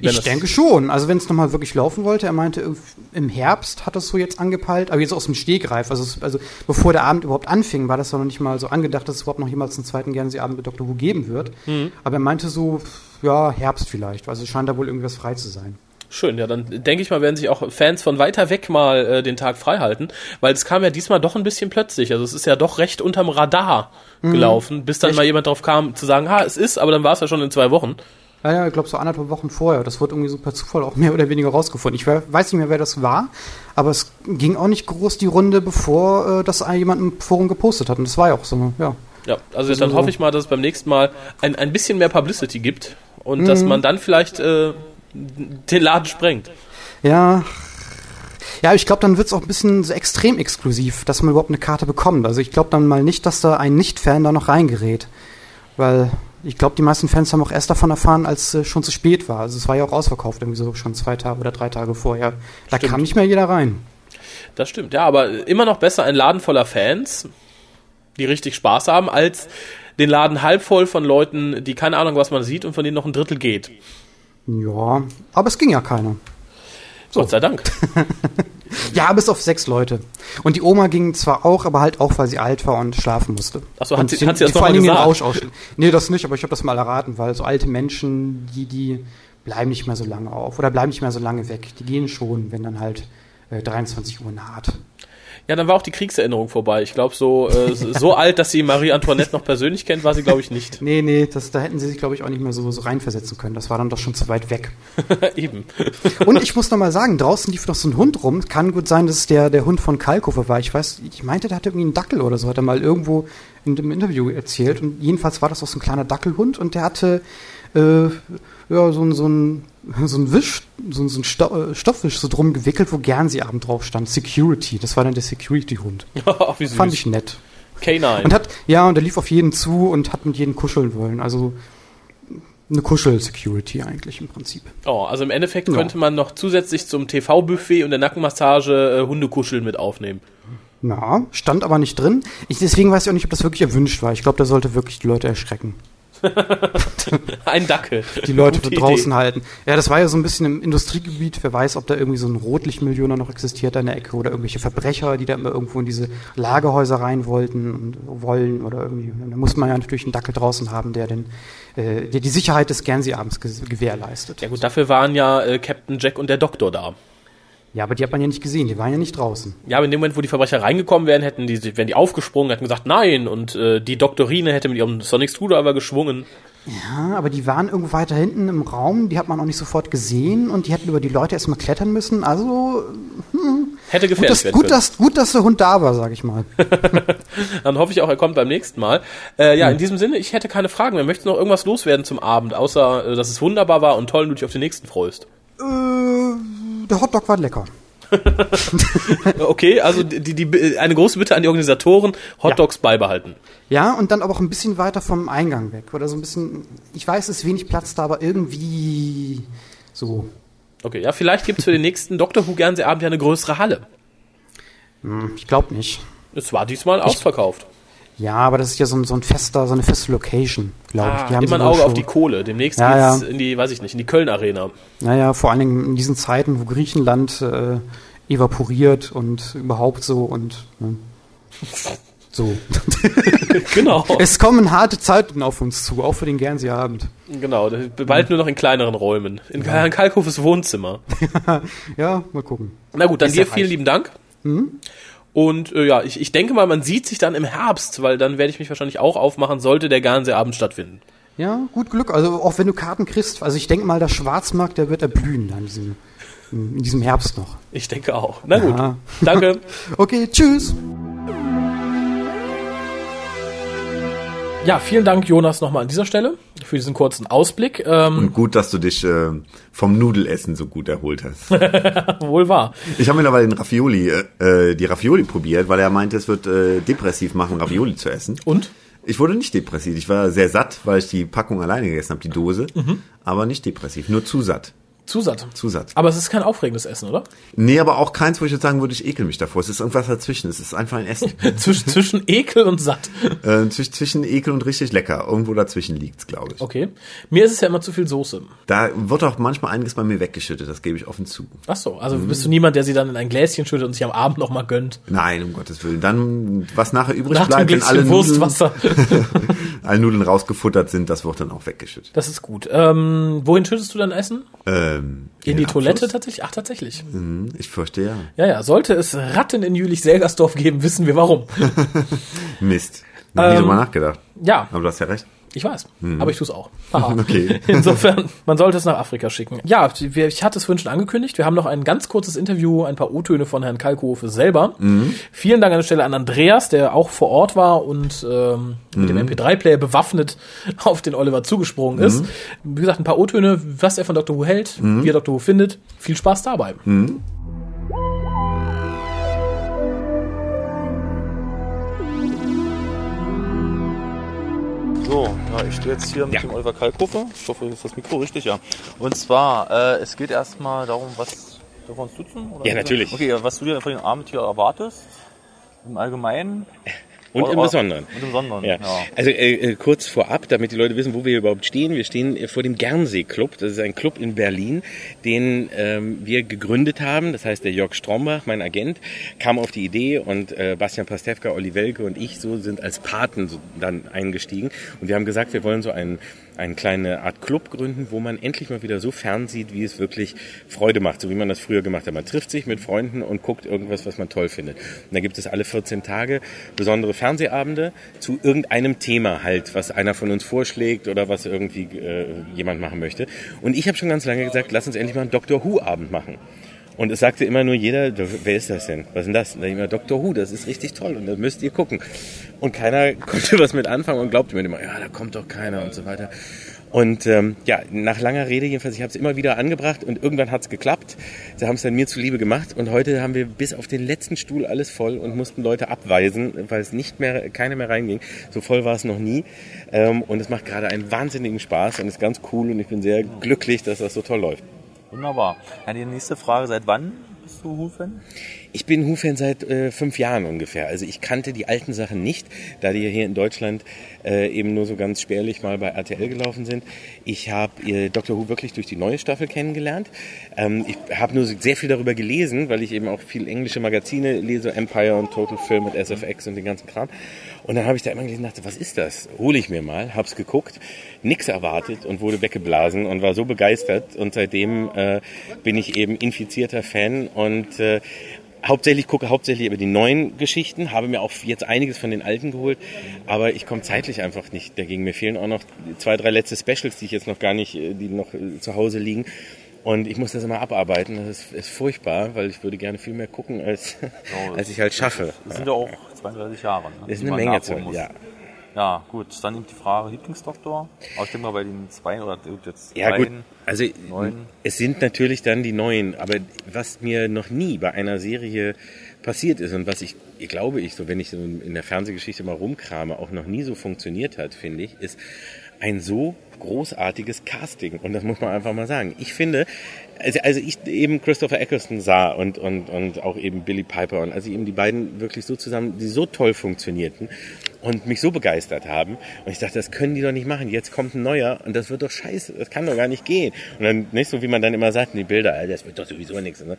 Ich das- denke schon. Also wenn es nochmal wirklich laufen wollte, er meinte, im Herbst hat das so jetzt angepeilt, aber jetzt aus dem Stegreif. Also, es, also bevor der Abend überhaupt anfing, war das noch nicht mal so angedacht, dass es überhaupt noch jemals einen zweiten Guernsey-Abend mit Dr. Who geben wird. Mhm. Aber er meinte so, ja, Herbst vielleicht. Also es scheint da wohl irgendwas frei zu sein. Schön, ja, dann denke ich mal, werden sich auch Fans von weiter weg mal äh, den Tag frei halten, weil es kam ja diesmal doch ein bisschen plötzlich. Also es ist ja doch recht unterm Radar gelaufen, bis dann Echt? mal jemand drauf kam zu sagen, ha, es ist, aber dann war es ja schon in zwei Wochen. Ja, ja, ich glaube so anderthalb Wochen vorher. Das wurde irgendwie so per Zufall auch mehr oder weniger rausgefunden. Ich we- weiß nicht mehr, wer das war, aber es ging auch nicht groß die Runde, bevor äh, das jemand im Forum gepostet hat. Und das war ja auch so, ja. Ja, also dann So. hoffe ich mal, dass es beim nächsten Mal ein, ein bisschen mehr Publicity gibt und dass Mhm. man dann vielleicht äh, den Laden sprengt. Ja. Ja, ich glaube, dann wird's auch ein bisschen so extrem exklusiv, dass man überhaupt eine Karte bekommt. Also ich glaube dann mal nicht, dass da ein Nicht-Fan da noch reingerät. Weil ich glaube, die meisten Fans haben auch erst davon erfahren, als äh, schon zu spät war. Also es war ja auch ausverkauft, irgendwie so schon zwei Tage oder drei Tage vorher. Da Stimmt. kam nicht mehr jeder rein. Das stimmt, ja, aber immer noch besser ein Laden voller Fans, die richtig Spaß haben, als den Laden halb voll von Leuten, die keine Ahnung, was man sieht und von denen noch ein Drittel geht. Ja, aber es ging ja keiner. Gott sei Dank. Ja, bis auf sechs Leute. Und die Oma ging zwar auch, aber halt auch, weil sie alt war und schlafen musste. Ach so, hat sie- hat sie das vor Dingen den? Rausch aus. Nee, das nicht, aber ich habe das mal erraten, weil so alte Menschen, die, die bleiben nicht mehr so lange auf oder bleiben nicht mehr so lange weg. Die gehen schon, wenn dann halt äh, 23 Uhr naht. Ja, dann war auch die Kriegserinnerung vorbei. Ich glaube, so, äh, so alt, dass sie Marie Antoinette noch persönlich kennt, war sie, glaube ich, nicht. Nee, nee, das, da hätten sie sich, glaube ich, auch nicht mehr so, so reinversetzen können. Das war dann doch schon zu weit weg. Eben. Und ich muss noch mal sagen, draußen lief noch so ein Hund rum. Kann gut sein, dass es der, der Hund von Kalkofe war. Ich weiß, ich meinte, der hatte irgendwie einen Dackel oder so, hat er mal irgendwo in dem Interview erzählt. Und jedenfalls war das auch so ein kleiner Dackelhund und der hatte äh, ja, so ein, so ein, so ein Wisch, so ein, so ein Sto äh, Stoffwisch so drum gewickelt, wo Guernsey-Abend drauf stand. Security. Das war dann der Security-Hund. Fand ich nett. K9. Und hat, ja, und er lief auf jeden zu und hat mit jedem kuscheln wollen. Also eine Kuschel-Security eigentlich im Prinzip. Oh, also im Endeffekt Ja. könnte man noch zusätzlich zum TV-Buffet und der Nackenmassage äh, Hundekuscheln mit aufnehmen. Ja, stand aber nicht drin. Ich, deswegen weiß ich auch nicht, ob das wirklich erwünscht war. Ich glaube, der sollte wirklich die Leute erschrecken. Ein Dackel. Die Leute Gute für draußen Idee. halten. Ja, das war ja so ein bisschen im Industriegebiet. Wer weiß, ob da irgendwie so ein Rotlichtmillioner noch existiert da in der Ecke oder irgendwelche Verbrecher, die da immer irgendwo in diese Lagerhäuser rein wollten und wollen oder irgendwie. Da muss man ja natürlich einen Dackel draußen haben, der den, äh, der die Sicherheit des Guernsey-Abends ge gewährleistet. Ja gut, dafür waren ja äh, Captain Jack und der Doktor da. Ja, aber die hat man ja nicht gesehen. Die waren ja nicht draußen. Ja, aber in dem Moment, wo die Verbrecher reingekommen wären, hätten die, wären die aufgesprungen, hätten gesagt nein und äh, die Doktorine hätte mit ihrem Sonic Screwdriver geschwungen. Ja, aber die waren irgendwo weiter hinten im Raum, die hat man auch nicht sofort gesehen und die hätten über die Leute erstmal klettern müssen. Also Hätte gut, gefährlich dass, werden gut, können. dass, gut, dass der Hund da war, sag ich mal. Dann hoffe ich auch, er kommt beim nächsten Mal. Äh, ja, in diesem Sinne, ich hätte keine Fragen mehr. Möchtest du noch irgendwas loswerden zum Abend, außer äh, dass es wunderbar war und toll und du dich auf den nächsten freust? äh, der Hotdog war lecker. Okay, also die, die, eine große Bitte an die Organisatoren, Hotdogs beibehalten. Ja, und dann aber auch ein bisschen weiter vom Eingang weg. Oder so ein bisschen, ich weiß, es ist wenig Platz da, aber irgendwie so. Okay, ja, vielleicht gibt's für den nächsten Doctor Who Fernsehabend ja eine größere Halle. Ich glaube nicht. Es war diesmal ausverkauft. Ja, aber das ist ja so ein, so ein fester, so eine feste Location, glaube ich. Ah, Die haben immer ein Auge auf schon- die Kohle. Demnächst Ja, geht's ja. in die, weiß ich nicht, in die Köln Arena. Naja, vor allen Dingen in diesen Zeiten, wo Griechenland äh, evaporiert und überhaupt so und ne, so. Genau. es kommen harte Zeiten auf uns zu, auch für den Guernsey-Abend. genau. Bald nur noch in kleineren Räumen. In Herrn Kalkhofes Wohnzimmer. Ja, mal gucken. Na gut, dann Ist dir erreicht. vielen lieben Dank. Und äh, ja, ich, ich denke mal, man sieht sich dann im Herbst, weil dann werde ich mich wahrscheinlich auch aufmachen, sollte der Guernsey-Abend stattfinden. Ja, gut Glück. Also auch wenn du Karten kriegst, also ich denke mal, der Schwarzmarkt, der wird erblühen dann in diesem, in diesem Herbst noch. Ich denke auch. Na gut. Ja. Danke. Okay, tschüss. Ja, vielen Dank, Jonas, nochmal an dieser Stelle für diesen kurzen Ausblick. Ähm, Und gut, dass du dich äh, vom Nudelessen so gut erholt hast. wohl wahr. Ich habe mittlerweile den Ravioli, äh, äh, die Ravioli probiert, weil er meinte, es wird äh, depressiv machen, Ravioli zu essen. Und? Ich wurde nicht depressiv. Ich war sehr satt, weil ich die Packung alleine gegessen habe, die Dose. Aber nicht depressiv, nur zu satt. Zu satt. Zu satt. Aber es ist kein aufregendes Essen, oder? Nee, aber auch keins, wo ich jetzt sagen würde, ich ekel mich davor. Es ist irgendwas dazwischen. Es ist einfach ein Essen. Zwischen, zwischen Ekel und satt. äh, zwischen, zwischen ekel und richtig lecker. Irgendwo dazwischen liegt's, glaube ich. Okay. Mir ist es ja immer zu viel Soße. Da wird auch manchmal einiges bei mir weggeschüttet, das gebe ich offen zu. Ach so, also bist du niemand, der sie dann in ein Gläschen schüttet und sich am Abend nochmal gönnt. Nein, um Gottes Willen. Dann, was nachher übrig Nach bleibt, wenn alle Gläschen Nudeln, Wurstwasser. alle Nudeln rausgefuttert sind, das wird dann auch weggeschüttet. Das ist gut. Ähm, wohin schüttest du dein Essen? Ähm, In die den Toilette Abfluss? tatsächlich? Ach, tatsächlich. Hm, Ich fürchte ja. Ja, ja. Sollte es Ratten in Jülich-Selgersdorf geben, wissen wir warum. Mist. Noch nie Ähm, drüber nachgedacht. Ja, Aber du hast ja recht. Ich weiß. Aber ich tue es auch. Haha. Okay. Insofern, man sollte es nach Afrika schicken. Ja, ich hatte es vorhin schon angekündigt. Wir haben noch ein ganz kurzes Interview, ein paar O-Töne von Herrn Kalkofe selber. Vielen Dank an der Stelle an Andreas, der auch vor Ort war und ähm, mit dem MP3-Player bewaffnet auf den Oliver zugesprungen ist. Wie gesagt, ein paar O-Töne, was er von Dr. Who hält, wie er Dr. Who findet. Viel Spaß dabei. So, ja, ich stehe jetzt hier mit Ja. dem Oliver Kalkofe. Ich hoffe, ist das Mikro richtig, ja. Und zwar, äh, es geht erstmal darum, was dürfen wir uns duzen? Oder? Ja, natürlich. Okay, was du dir von dem Abend hier erwartest, im Allgemeinen. Und im Besonderen. Und im Besonderen, Ja. ja. Also äh, äh, kurz vorab, damit die Leute wissen, wo wir überhaupt stehen. Wir stehen äh, vor dem Gernsee Club. Das ist ein Club in Berlin, den ähm, wir gegründet haben. Das heißt, der Jörg Strombach, mein Agent, kam auf die Idee und äh, Bastian Pastewka, Olli Welke und ich so sind als Paten so dann eingestiegen. Und wir haben gesagt, wir wollen so einen eine kleine Art Club gründen, wo man endlich mal wieder so fern sieht, wie es wirklich Freude macht, so wie man das früher gemacht hat. Man trifft sich mit Freunden und guckt irgendwas, was man toll findet. Und da gibt es alle 14 Tage besondere Fernsehabende zu irgendeinem Thema halt, was einer von uns vorschlägt oder was irgendwie äh, jemand machen möchte. Und ich habe schon ganz lange gesagt, lass uns endlich mal einen Doctor Who Abend machen. Und es sagte immer nur jeder, wer ist das denn? Was ist denn das? Und dann immer Doctor Who, das ist richtig toll und da müsst ihr gucken. Und keiner konnte was mit anfangen und glaubte mir immer, ja, da kommt doch keiner und so weiter. Und ähm, ja, nach langer Rede jedenfalls, ich habe es immer wieder angebracht und irgendwann hat es geklappt. Sie haben es dann mir zuliebe gemacht und heute haben wir bis auf den letzten Stuhl alles voll und mussten Leute abweisen, weil es nicht mehr, keine mehr reinging. So voll war es noch nie. Ähm, und es macht gerade einen wahnsinnigen Spaß und ist ganz cool und ich bin sehr glücklich, dass das so toll läuft. Wunderbar. Ja, die nächste Frage, seit wann bist du Who-Fan? Ich bin Who-Fan seit äh, fünf Jahren ungefähr. Also ich kannte die alten Sachen nicht, da die hier in Deutschland äh, eben nur so ganz spärlich mal bei RTL gelaufen sind. Ich habe äh, Dr. Who wirklich durch die neue Staffel kennengelernt. Ähm, ich habe nur sehr viel darüber gelesen, weil ich eben auch viel englische Magazine lese, Empire und Total Film und SFX und den ganzen Kram. Und dann habe ich da immer dachte, was ist das? Hole ich mir mal, hab's geguckt, nix erwartet und wurde weggeblasen und war so begeistert. Und seitdem äh, bin ich eben infizierter Fan und äh, hauptsächlich gucke hauptsächlich über die neuen Geschichten, habe mir auch jetzt einiges von den alten geholt, aber ich komme zeitlich einfach nicht dagegen. Mir fehlen auch noch zwei, drei letzte Specials, die ich jetzt noch gar nicht, äh, die noch äh, zu Hause liegen. Und ich muss das immer abarbeiten. Das ist, ist furchtbar, weil ich würde gerne viel mehr gucken, als, als ich halt schaffe. Das sind ja auch 32 Jahre. Ne? Das ist eine Menge Zeit, ja. Ja, gut. Dann eben die Frage Lieblingsdoktor. Aber ich denke mal bei den zwei oder jetzt Ja gut, beiden. also neuen. es sind natürlich dann die neuen, aber was mir noch nie bei einer Serie passiert ist und was ich, ich glaube ich, so wenn ich so in der Fernsehgeschichte mal rumkrame, auch noch nie so funktioniert hat, finde ich, ist ein so großartiges Casting. Und das muss man einfach mal sagen. Ich finde, also, also ich eben Christopher Eccleston sah und, und, und auch eben Billy Piper und also eben die beiden wirklich so zusammen, die so toll funktionierten und mich so begeistert haben. Und ich dachte, das können die doch nicht machen. Jetzt kommt ein neuer und das wird doch scheiße. Das kann doch gar nicht gehen. Und dann nicht so, wie man dann immer sagt, die Bilder, das wird doch sowieso nichts. Ne?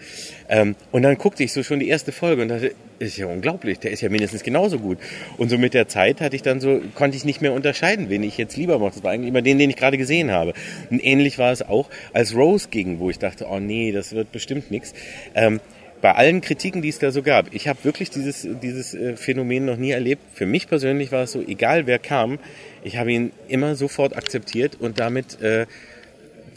Ähm, und dann guckte ich so schon die erste Folge und dachte, ist ja unglaublich, der ist ja mindestens genauso gut. Und so mit der Zeit hatte ich dann so, konnte ich nicht mehr unterscheiden, wen ich jetzt lieber mochte. Das war eigentlich immer den, den ich gerade gesehen habe. Und ähnlich war es auch, als Rose ging, wo ich dachte, oh nee, das wird bestimmt nichts. Ähm, bei allen Kritiken, die es da so gab, ich habe wirklich dieses, dieses äh, Phänomen noch nie erlebt. Für mich persönlich war es so, egal wer kam, ich habe ihn immer sofort akzeptiert und damit äh,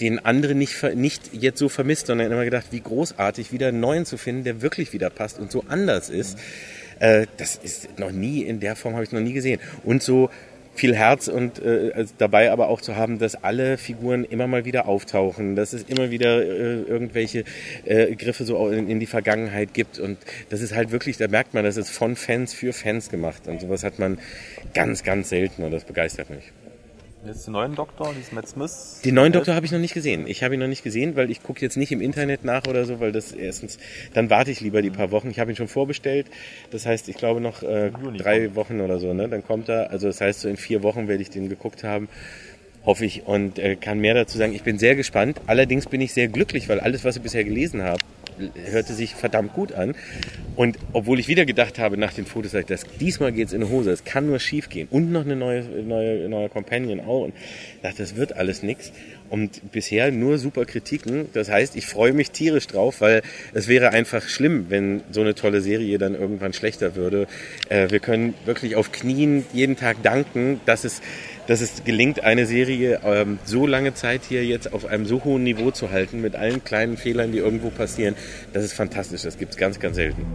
den anderen nicht, nicht jetzt so vermisst, sondern immer gedacht, wie großartig, wieder einen neuen zu finden, der wirklich wieder passt und so anders ist. Äh, das ist noch nie, in der Form habe ich noch nie gesehen. Und so viel Herz und äh, also dabei aber auch zu haben, dass alle Figuren immer mal wieder auftauchen, dass es immer wieder äh, irgendwelche äh, Griffe so in, in die Vergangenheit gibt und das ist halt wirklich, da merkt man, das ist von Fans für Fans gemacht und sowas hat man ganz, ganz selten und das begeistert mich. Jetzt den neuen Doktor, diesen Matt Smith. Den neuen Doktor habe ich noch nicht gesehen. Ich habe ihn noch nicht gesehen, weil ich gucke jetzt nicht im Internet nach oder so, weil das erstens, dann warte ich lieber die paar Wochen. Ich habe ihn schon vorbestellt. Das heißt, ich glaube noch äh, drei Wochen oder so, ne? Dann kommt er. Also das heißt, so in vier Wochen werde ich den geguckt haben. Hoffe ich und äh, kann mehr dazu sagen. Ich bin sehr gespannt. Allerdings bin ich sehr glücklich, weil alles, was ich bisher gelesen habe, hörte sich verdammt gut an. Und obwohl ich wieder gedacht habe nach den Fotos, dass das, diesmal geht's in die Hose, es kann nur schief gehen. Und noch eine neue, neue, neue Companion auch. Und ich dachte, das wird alles nix. Und bisher nur super Kritiken. Das heißt, ich freue mich tierisch drauf, weil es wäre einfach schlimm, wenn so eine tolle Serie dann irgendwann schlechter würde. Äh, wir können wirklich auf Knien jeden Tag danken, dass es dass es gelingt, eine Serie ähm, so lange Zeit hier jetzt auf einem so hohen Niveau zu halten, mit allen kleinen Fehlern, die irgendwo passieren. Das ist fantastisch. Das gibt's ganz, ganz selten.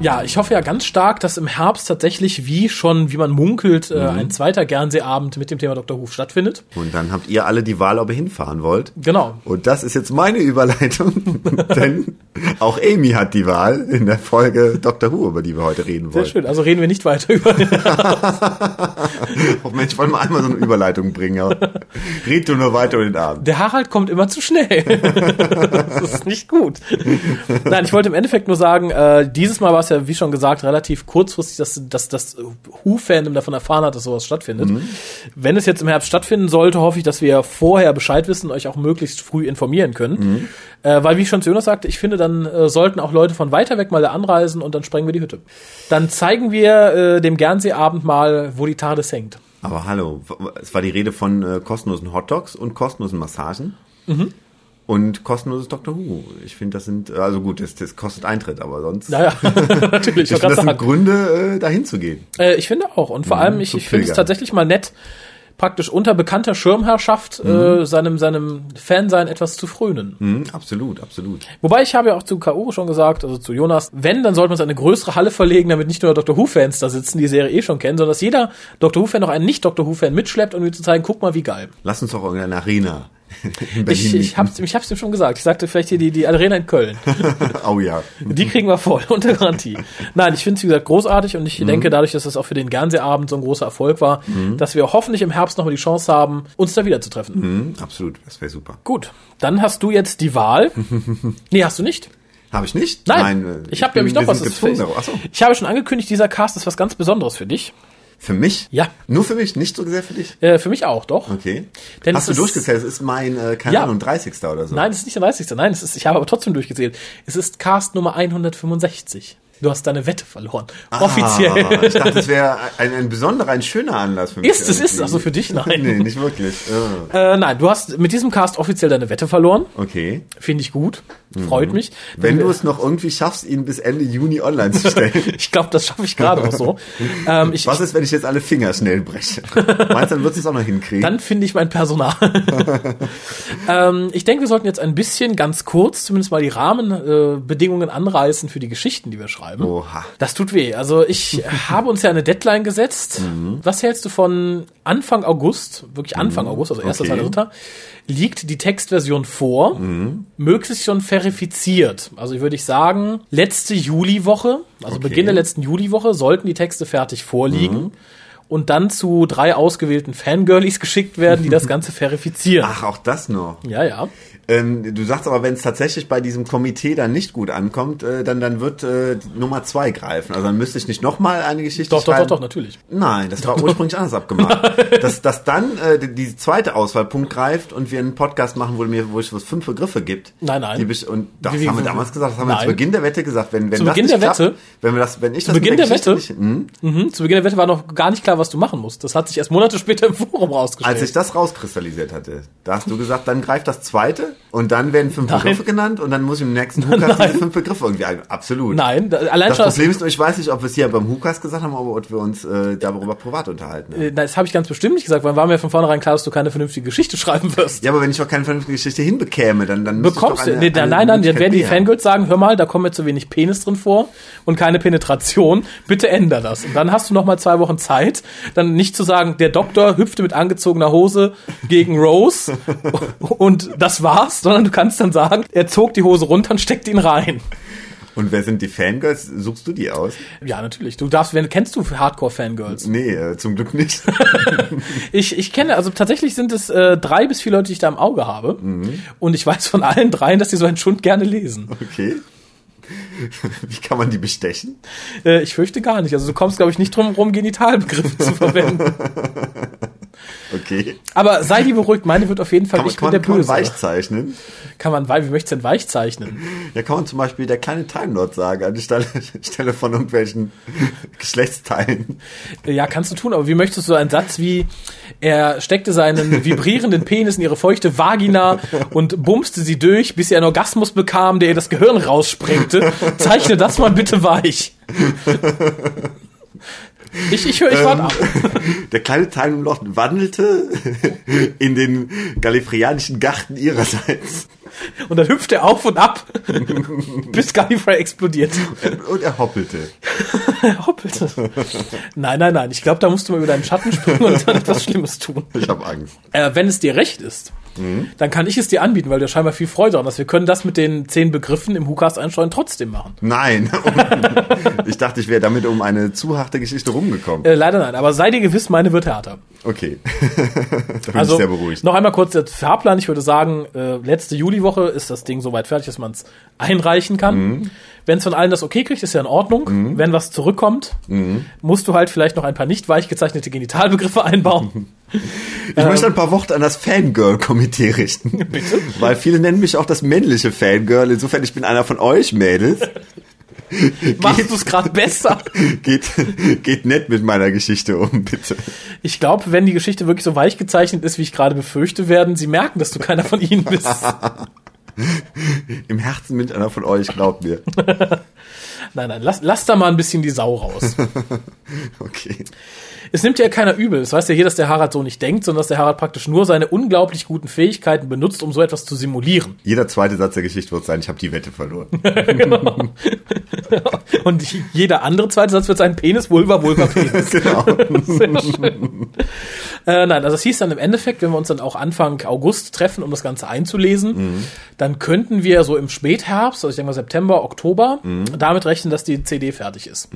Ja, ich hoffe ja ganz stark, dass im Herbst tatsächlich, wie schon, wie man munkelt, äh, ein zweiter Gernseeabend mit dem Thema Dr. Who stattfindet. Und dann habt ihr alle die Wahl, ob ihr hinfahren wollt. Genau. Und das ist jetzt meine Überleitung, denn auch Amy hat die Wahl in der Folge Dr. Who, über die wir heute reden Sehr wollen. schön. Also reden wir nicht weiter über. Oh Mensch, wollen wir einmal so eine Überleitung bringen. Red du nur weiter über den Abend. Der Harald kommt immer zu schnell. das ist nicht gut. Nein, ich wollte im Endeffekt nur sagen, äh, dieses Mal war es ja, wie schon gesagt, relativ kurzfristig, dass, dass das Who-Fandom davon erfahren hat, dass sowas stattfindet. Wenn es jetzt im Herbst stattfinden sollte, hoffe ich, dass wir vorher Bescheid wissen und euch auch möglichst früh informieren können. Äh, weil, wie ich schon zu Jonas sagte, ich finde, dann äh, sollten auch Leute von weiter weg mal da anreisen und dann sprengen wir die Hütte. Dann zeigen wir äh, dem Gernseeabend mal, wo die TARDIS hängt. Aber hallo, es war die Rede von äh, kostenlosen Hotdogs und kostenlosen Massagen. Und kostenloses Dr. Who. Ich finde, das sind, also gut, das, das kostet Eintritt, aber sonst. Naja, natürlich. ich finde, das sind. Gründe, äh, dahin zu gehen. Äh, ich finde auch. Und vor allem, ich, ich finde es tatsächlich mal nett, praktisch unter bekannter Schirmherrschaft äh, seinem, seinem Fansein etwas zu frönen. Mhm, absolut, absolut. Wobei ich habe ja auch zu K.O. schon gesagt, also zu Jonas, wenn, dann sollte man es in eine größere Halle verlegen, damit nicht nur Dr. Who-Fans da sitzen, die Serie eh schon kennen, sondern dass jeder Dr. Who-Fan noch einen Nicht-Dr. Who-Fan mitschleppt, um ihm zu zeigen, guck mal, wie geil. Lass uns doch irgendeine Arena Ich, ich, hab's, ich hab's ihm schon gesagt. Ich sagte vielleicht hier die, die Arena in Köln. Oh ja. Die kriegen wir voll, unter Garantie. Nein, ich finde es, wie gesagt, großartig und ich denke, dadurch, dass das auch für den Gernsehabend so ein großer Erfolg war, dass wir hoffentlich im Herbst nochmal die Chance haben, uns da wieder zu treffen. Mhm, absolut, das wäre super. Gut, dann hast du jetzt die Wahl. nee, hast du nicht. Habe ich nicht? Nein, äh, ich habe nämlich noch was. Ach so. Ich habe schon angekündigt, dieser Cast ist was ganz Besonderes für dich. Für mich? Ja. Nur für mich, nicht so sehr für dich? Äh, für mich auch, doch. Okay. Denn Hast du durchgezählt? Es ist mein, äh, keine Ja. Ahnung, 30. oder so. Nein, es ist nicht der 30. Nein, es ist, ich habe aber trotzdem durchgezählt. Es ist Cast Nummer 165. Du hast deine Wette verloren. Offiziell. Ah, ich dachte, das wäre ein, ein besonderer, ein schöner Anlass für mich. Ist es, ist es. Also für dich, nein. nee, nicht wirklich. Ah, Äh, nein, du hast mit diesem Cast offiziell deine Wette verloren. Okay. Finde ich gut. Freut mich. Mhm. Wenn du es noch irgendwie schaffst, ihn bis Ende Juni online zu stellen. ich glaube, das schaffe ich gerade noch so. ähm, ich, Was ist, wenn ich jetzt alle Finger schnell breche? Meinst du, dann wird es auch noch hinkriegen? dann finde ich mein Personal. ähm, ich denke, wir sollten jetzt ein bisschen ganz kurz zumindest mal die Rahmenbedingungen äh, Bedingungen anreißen für die Geschichten, die wir schreiben. Schreiben. Oha. Das tut weh. Also ich habe uns ja eine Deadline gesetzt. Mhm. Was hältst du von Anfang August, wirklich Anfang August, also 1. Okay. 2. 3. liegt die Textversion vor, Mhm. möglichst schon verifiziert. Also würde ich sagen, letzte Juliwoche, also Okay. Beginn der letzten Juliwoche, sollten die Texte fertig vorliegen. Mhm. Und dann zu drei ausgewählten Fangirlies geschickt werden, die das Ganze verifizieren. Ach, auch das noch. Ja, ja. Ähm, du sagst aber, wenn es tatsächlich bei diesem Komitee dann nicht gut ankommt, äh, dann, dann wird äh, Nummer zwei greifen. Also dann müsste ich nicht nochmal eine Geschichte Doch, doch, schreiben. doch, doch, natürlich. Nein, das war ursprünglich anders abgemacht. dass, dass dann äh, die, die zweite Auswahlpunkt greift und wir einen Podcast machen, wo, mir, wo es was fünf Begriffe gibt. Nein, nein. Die und das Wie- haben wir damals gesagt, das haben wir Nein. zu Beginn der Wette gesagt. Wenn, wenn Zu das Beginn der klappt, Wette? Wenn, wir das, wenn ich das Beginn der Geschichte Wette? Nicht, hm, Mhm. Zu Beginn der Wette war noch gar nicht klar, was du machen musst. Das hat sich erst Monate später im Forum rausgestellt. als ich das rauskristallisiert hatte, da hast du gesagt, dann greift das zweite und dann werden fünf Nein. Begriffe genannt und dann muss ich im nächsten Nein. diese fünf Begriffe irgendwie ein. Absolut. Nein, da, allein Das schon Problem ist ich weiß nicht, ob wir es hier beim Hookast gesagt haben, oder ob wir uns äh, darüber privat unterhalten. haben. Äh, Das habe ich ganz bestimmt nicht gesagt, weil war mir von vornherein klar, dass du keine vernünftige Geschichte schreiben wirst. Ja, aber wenn ich doch keine vernünftige Geschichte hinbekäme, dann dann Bekommst du? eine- Nee, nein, eine nein, nein, dann werden die. Fangirls sagen, hör mal, da kommt mir zu wenig Penis drin vor und keine Penetration. Bitte änder das. Und dann hast du noch mal zwei Wochen Zeit, dann nicht zu sagen, der Doktor hüpfte mit angezogener Hose gegen Rose und das war's, sondern du kannst dann sagen, er zog die Hose runter und steckt ihn rein. Und wer sind die Fangirls? Suchst du die aus? Ja, natürlich. Du darfst, wenn, kennst du Hardcore-Fangirls? Nee, äh, zum Glück nicht. Ich, ich kenne, also tatsächlich sind es äh, drei bis vier Leute, die ich da im Auge habe. Und ich weiß von allen dreien, dass die so einen Schund gerne lesen. Okay. Wie kann man die bestechen? Äh, ich fürchte gar nicht. Also du kommst, glaube ich, nicht drum rum, Genitalbegriffe zu verwenden. Okay. Aber sei die beruhigt, meine wird auf jeden Fall Kann man, nicht kann mit man, der kann man Böse. weich zeichnen? Kann man, weil, wie möchtest du denn weich zeichnen? Ja, kann man zum Beispiel der kleine Time Lord sagen, anstelle Stelle von irgendwelchen Geschlechtsteilen. Ja, kannst du tun, aber wie möchtest du so einen Satz wie, er steckte seinen vibrierenden Penis in ihre feuchte Vagina und bumste sie durch, bis sie einen Orgasmus bekam, der ihr das Gehirn raussprengte. Zeichne das mal bitte weich. Ich, ich höre, ich warte ab. Der kleine Time Lord wandelte in den gallifreyanischen Garten ihrerseits Und dann hüpft er auf und ab, bis Gallifrey explodiert. und er hoppelte. Er hoppelte. Nein, nein, nein. Ich glaube, da musst du mal über deinen Schatten springen und dann etwas Schlimmes tun. Ich habe Angst. Äh, wenn es dir recht ist, Mhm. dann kann ich es dir anbieten, weil du scheinbar viel Freude daran hast. Wir können das mit den zehn Begriffen im WhoCast einsteuern trotzdem machen. Nein. ich dachte, ich wäre damit um eine zu harte Geschichte rumgekommen. Äh, leider nein, aber sei dir gewiss, meine wird härter. Okay. da bin Also ich sehr beruhigt. noch einmal kurz der Fahrplan. Ich würde sagen, äh, letzte Juliwoche ist das Ding soweit fertig, dass man es einreichen kann. Mhm. Wenn es von allen das okay kriegt, ist ja in Ordnung. Wenn was zurückkommt, Mhm. musst du halt vielleicht noch ein paar nicht weich gezeichnete Genitalbegriffe einbauen. Ich möchte ein paar Worte an das Fangirl-Komitee richten. Bitte? Weil viele nennen mich auch das männliche Fangirl. Insofern, ich bin einer von euch, Mädels. Machst du es gerade besser? Geht, geht nett mit meiner Geschichte um, bitte. Ich glaube, wenn die Geschichte wirklich so weich gezeichnet ist, wie ich gerade befürchte, werden sie merken, dass du keiner von ihnen bist. Im Herzen bin ich einer von euch, glaubt mir. Nein, nein, lass, lass da mal ein bisschen die Sau raus. Okay. Es nimmt ja keiner übel. Es weiß ja hier, dass der Harald so nicht denkt, sondern dass der Harald praktisch nur seine unglaublich guten Fähigkeiten benutzt, um so etwas zu simulieren. Jeder zweite Satz der Geschichte wird sein, ich habe die Wette verloren. Und jeder andere zweite Satz wird sein Penis, Vulva, Vulva, Penis. genau. Sehr schön. Äh, nein, also es hieß dann im Endeffekt, wenn wir uns dann auch Anfang August treffen, um das Ganze einzulesen, dann könnten wir so im Spätherbst, also ich denke mal September, Oktober, damit rechnen, dass die CD fertig ist.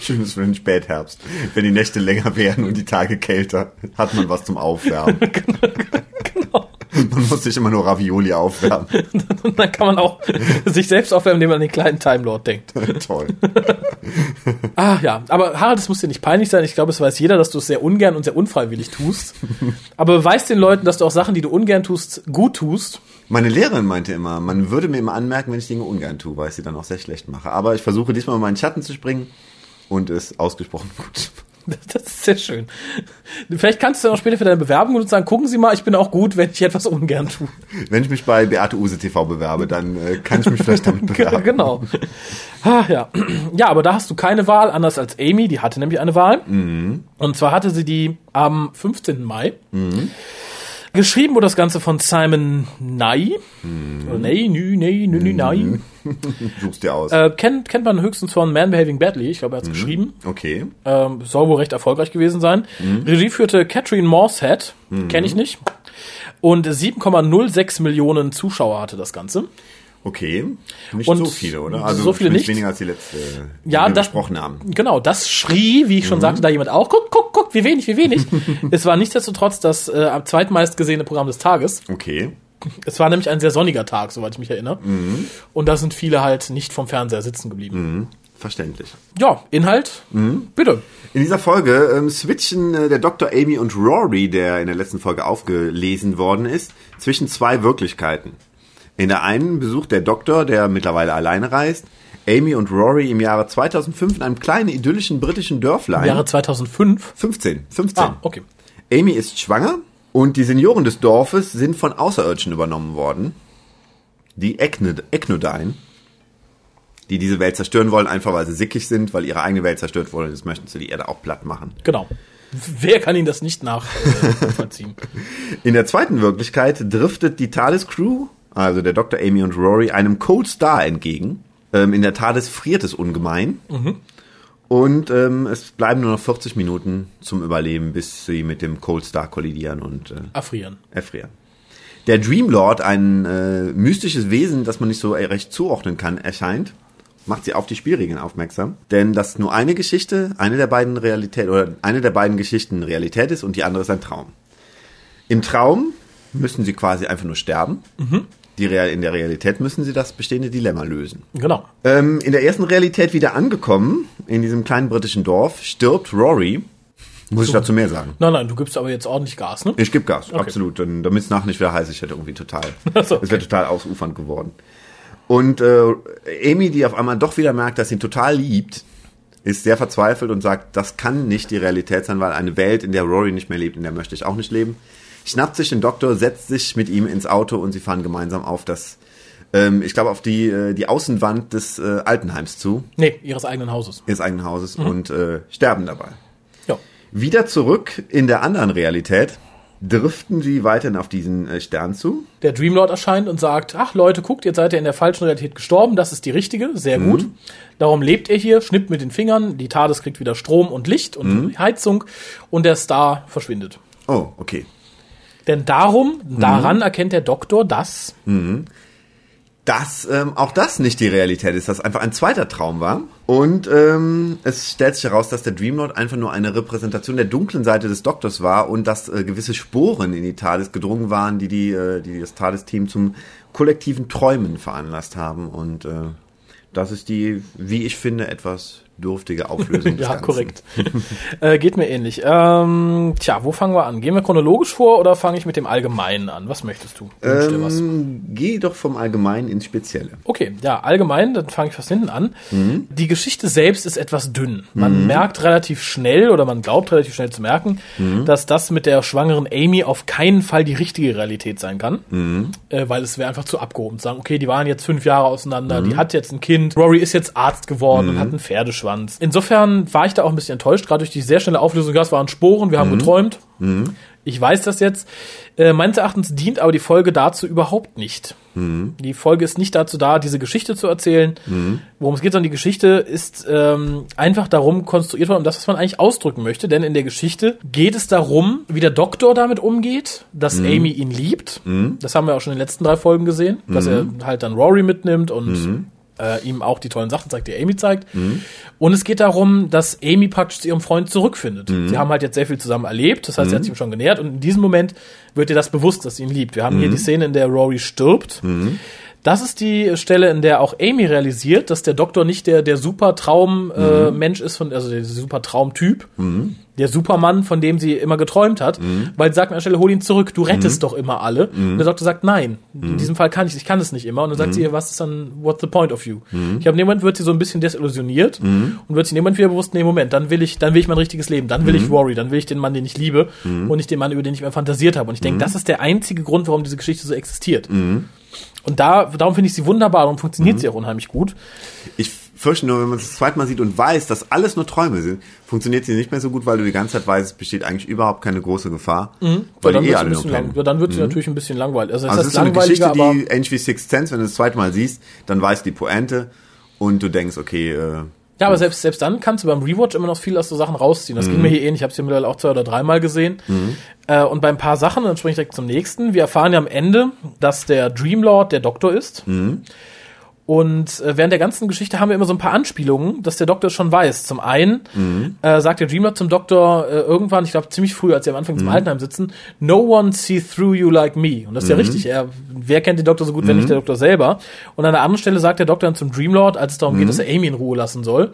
Schönes für den Spätherbst. Wenn die Nächte länger werden und die Tage kälter, hat man was zum Aufwärmen. genau. Man muss sich immer nur Ravioli aufwärmen. Und dann kann man auch sich selbst aufwärmen, indem man an den kleinen Time Lord denkt. Toll. Ah ja, aber Harald, es muss dir nicht peinlich sein. Ich glaube, es weiß jeder, dass du es sehr ungern und sehr unfreiwillig tust. Aber beweis den Leuten, dass du auch Sachen, die du ungern tust, gut tust. Meine Lehrerin meinte immer, man würde mir immer anmerken, wenn ich Dinge ungern tue, weil ich sie dann auch sehr schlecht mache. Aber ich versuche diesmal mal in den Schatten zu springen und es ausgesprochen gut. Das ist sehr schön. Vielleicht kannst du dann auch später für deine Bewerbung und sagen, gucken Sie mal, ich bin auch gut, wenn ich etwas ungern tue. Wenn ich mich bei Beate Use TV bewerbe, dann äh, kann ich mich vielleicht damit bewerben. genau. Ah, ja. ja, aber da hast du keine Wahl, anders als Amy, die hatte nämlich eine Wahl. Und zwar hatte sie die am 15. Mai. Geschrieben wurde das Ganze von Simon Nye. Oder Ney, Nü, Ney, Nü, Nü, Nye. Such's dir aus. Äh, kennt, kennt man höchstens von Man Behaving Badly. Ich glaube, er hat es geschrieben. okay. Ähm, soll wohl recht erfolgreich gewesen sein. Regie führte Catherine Morshead. Kenne ich nicht. Und 7,06 Millionen Zuschauer hatte das Ganze. Okay. Nicht Und so viele, oder? Also so viele nicht. weniger als die letzte, die Ja, wir das, besprochen haben. Genau, das schrie, wie ich schon sagte, da jemand auch. Guck, guck, guck, wie wenig, wie wenig. es war nichtsdestotrotz das äh, am zweitmeist gesehene Programm des Tages. Okay. Es war nämlich ein sehr sonniger Tag, soweit ich mich erinnere. Und da sind viele halt nicht vom Fernseher sitzen geblieben. Verständlich. Ja, Inhalt, bitte. In dieser Folge ähm, switchen äh, der Dr. Amy und Rory, der in der letzten Folge aufgelesen worden ist, zwischen zwei Wirklichkeiten. In der einen besucht der Doktor, der mittlerweile alleine reist, Amy und Rory im Jahre 2005 in einem kleinen idyllischen britischen Dörflein. Im Jahre 2005. 15. 15. Ah, okay. Amy ist schwanger und die Senioren des Dorfes sind von Außerirdischen übernommen worden. Die Ecnod Ecnodyne, die diese Welt zerstören wollen, einfach weil sie sickig sind, weil ihre eigene Welt zerstört wurde. Das möchten sie die Erde auch platt machen. Genau. Wer kann Ihnen das nicht nachvollziehen? In der zweiten Wirklichkeit driftet die TARDIS-Crew, also der Dr. Amy und Rory, einem Cold Star entgegen. Ähm, in der TARDIS friert es ungemein. Und ähm, es bleiben nur noch 40 Minuten zum Überleben, bis sie mit dem Cold Star kollidieren und äh, Erfrieren. erfrieren. Der Dreamlord, ein äh, mystisches Wesen, das man nicht so recht zuordnen kann, erscheint, macht sie auf die Spielregeln aufmerksam. Denn dass nur eine Geschichte, eine der beiden Realität oder eine der beiden Geschichten Realität ist und die andere ist ein Traum. Im Traum müssen sie quasi einfach nur sterben. Die Real in der Realität müssen sie das bestehende Dilemma lösen. Genau. Ähm, in der ersten Realität wieder angekommen, in diesem kleinen britischen Dorf, stirbt Rory. Muss ich dazu mehr sagen? Nein, nein, du gibst aber jetzt ordentlich Gas, ne? Ich gebe Gas, absolut. Dann, damit es nachher nicht wieder heiß ist, ich hätte irgendwie total. So, Es wäre total ausufernd geworden. Und äh, Amy, die auf einmal doch wieder merkt, dass sie ihn total liebt, ist sehr verzweifelt und sagt, das kann nicht die Realität sein, weil eine Welt, in der Rory nicht mehr lebt, in der möchte ich auch nicht leben. Schnappt sich den Doktor, setzt sich mit ihm ins Auto und sie fahren gemeinsam auf das, ähm, ich glaube, auf die, äh, die Außenwand des äh, Altenheims zu, Nee, ihres eigenen Hauses. ihres eigenen Hauses und äh, sterben dabei. Ja. Wieder zurück in der anderen Realität driften sie weiterhin auf diesen äh, Stern zu. Der Dreamlord erscheint und sagt, ach Leute, guckt, jetzt seid ihr in der falschen Realität gestorben, das ist die richtige, sehr gut. Darum lebt ihr hier, schnippt mit den Fingern, die TARDIS kriegt wieder Strom und Licht und Heizung und der Star verschwindet. Oh, okay. Denn darum, daran erkennt der Doktor, dass Dass ähm, auch das nicht die Realität ist, dass einfach ein zweiter Traum war. Und ähm, es stellt sich heraus, dass der Dreamlord einfach nur eine Repräsentation der dunklen Seite des Doktors war und dass äh, gewisse Sporen in die TARDIS gedrungen waren, die, die, äh, die das TARDIS-Team zum kollektiven Träumen veranlasst haben. Und äh, das ist die, wie ich finde, etwas dürftige Auflösung Ja, korrekt. äh, geht mir ähnlich. Ähm, tja, wo fangen wir an? Gehen wir chronologisch vor oder fange ich mit dem Allgemeinen an? Was möchtest du? Dir was? Ähm, geh doch vom Allgemeinen ins Spezielle. Okay, ja, allgemein, dann fange ich fast hinten an. Die Geschichte selbst ist etwas dünn. Man merkt relativ schnell oder man glaubt relativ schnell zu merken, dass das mit der schwangeren Amy auf keinen Fall die richtige Realität sein kann. Äh, weil es wäre einfach zu abgehoben zu sagen, okay, die waren jetzt fünf Jahre auseinander, die hat jetzt ein Kind, Rory ist jetzt Arzt geworden und hat einen Pferdeschwanz. Insofern war ich da auch ein bisschen enttäuscht, gerade durch die sehr schnelle Auflösung. Ja, es waren Sporen, wir haben geträumt. Ich weiß das jetzt. Äh, meines Erachtens dient aber die Folge dazu überhaupt nicht. Die Folge ist nicht dazu da, diese Geschichte zu erzählen. Worum es geht, sondern die Geschichte ist ähm, einfach darum konstruiert worden, um das, was man eigentlich ausdrücken möchte. Denn in der Geschichte geht es darum, wie der Doktor damit umgeht, dass Amy ihn liebt. Das haben wir auch schon in den letzten drei Folgen gesehen, dass er halt dann Rory mitnimmt und äh, ihm auch die tollen Sachen zeigt, die Amy zeigt. Und es geht darum, dass Amy praktisch zu ihrem Freund zurückfindet. Sie haben halt jetzt sehr viel zusammen erlebt, das heißt, sie hat sich ihm schon genähert und in diesem Moment wird ihr das bewusst, dass sie ihn liebt. Wir haben hier die Szene, in der Rory stirbt. Das ist die Stelle, in der auch Amy realisiert, dass der Doktor nicht der, der super Traum äh, ist, von, also der super Traumtyp, der Supermann, von dem sie immer geträumt hat, weil sie sagt an der Stelle, hol ihn zurück, du rettest doch immer alle. Und der Doktor sagt, nein, in diesem Fall kann ich, ich kann es nicht immer. Und dann sagt sie, was ist dann, what's the point of you? Ich glaube, in dem Moment wird sie so ein bisschen desillusioniert und wird sich in dem Moment wieder bewusst, nee, Moment, dann will ich, dann will ich mein richtiges Leben, dann will ich Rory, dann will ich den Mann, den ich liebe und nicht den Mann, über den ich mir fantasiert habe. Und ich denke, das ist der einzige Grund, warum diese Geschichte so existiert. Und da, darum finde ich sie wunderbar, darum funktioniert sie auch unheimlich gut. Ich fürchten nur, wenn man es das zweite Mal sieht und weiß, dass alles nur Träume sind, funktioniert sie nicht mehr so gut, weil du die ganze Zeit weißt, es besteht eigentlich überhaupt keine große Gefahr. Ja, Weil dann die eh alle nur lang, ja, dann wird sie natürlich ein bisschen langweilig. Also, Also das es ist so eine Geschichte, die ähnlich wie Sixth Sense, wenn du das zweite Mal siehst, dann weißt du die Pointe und du denkst, okay, äh, Ja, aber selbst, selbst dann kannst du beim Rewatch immer noch viel aus so Sachen rausziehen. Mhm. Das ging mir hier ähnlich. Ich habe es hier mittlerweile auch zwei oder dreimal gesehen. Äh, und bei ein paar Sachen, dann springe ich direkt zum nächsten. Wir erfahren ja am Ende, dass der Dreamlord der Doktor ist. Mhm. Und äh, während der ganzen Geschichte haben wir immer so ein paar Anspielungen, dass der Doktor schon weiß. Zum einen Mhm. äh, sagt der Dreamlord zum Doktor äh, irgendwann, ich glaube ziemlich früh, als sie am Anfang Mhm. zum Altenheim sitzen, No one see through you like me. Und das ist ja richtig. Er, wer kennt den Doktor so gut, wenn Mhm. nicht der Doktor selber? Und an einer anderen Stelle sagt der Doktor dann zum Dreamlord, als es darum Mhm. geht, dass er Amy in Ruhe lassen soll.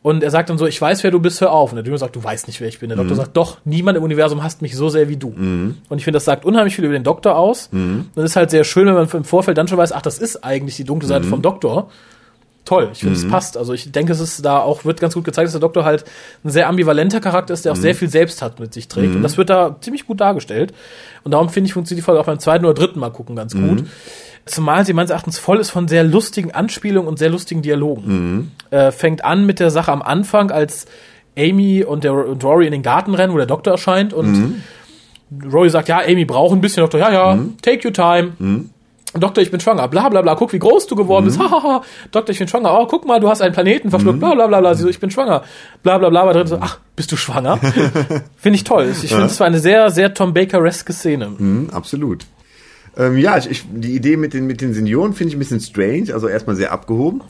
Und er sagt dann so, ich weiß, wer du bist, hör auf. Und der Dreamer sagt, du weißt nicht, wer ich bin. Der Mhm. Doktor sagt, doch, niemand im Universum hasst mich so sehr wie du. Und ich finde, das sagt unheimlich viel über den Doktor aus. Mhm. Und es ist halt sehr schön, wenn man im Vorfeld dann schon weiß, ach, das ist eigentlich die dunkle Seite Mhm. vom Doktor. Toll, ich finde, es passt. Also ich denke, es ist da auch, wird ganz gut gezeigt, dass der Doktor halt ein sehr ambivalenter Charakter ist, der auch Mhm. sehr viel Selbsthaft mit sich trägt. Und das wird da ziemlich gut dargestellt. Und darum finde ich, funktioniert die Folge auch beim zweiten oder dritten Mal gucken ganz Mhm. gut. Zumal sie meines Erachtens voll ist von sehr lustigen Anspielungen und sehr lustigen Dialogen. Mhm. Äh, fängt an mit der Sache am Anfang, als Amy und, der, und Rory in den Garten rennen, wo der Doktor erscheint und Mhm. Rory sagt, ja, Amy braucht ein bisschen. Doktor, ja, ja, take your time. Doktor, ich bin schwanger, bla bla bla, guck, wie groß du geworden bist, hahaha. Doktor, ich bin schwanger, oh, guck mal, du hast einen Planeten verschluckt, bla bla bla bla, sie so, ich bin schwanger, bla bla bla, aber drin so, ach, bist du schwanger? finde ich toll. Ich finde, es war eine sehr, sehr Tom Baker-eske Szene. Mhm, absolut. Ähm, ja, ich, ich, die Idee mit den, mit den Senioren finde ich ein bisschen strange, also erstmal sehr abgehoben.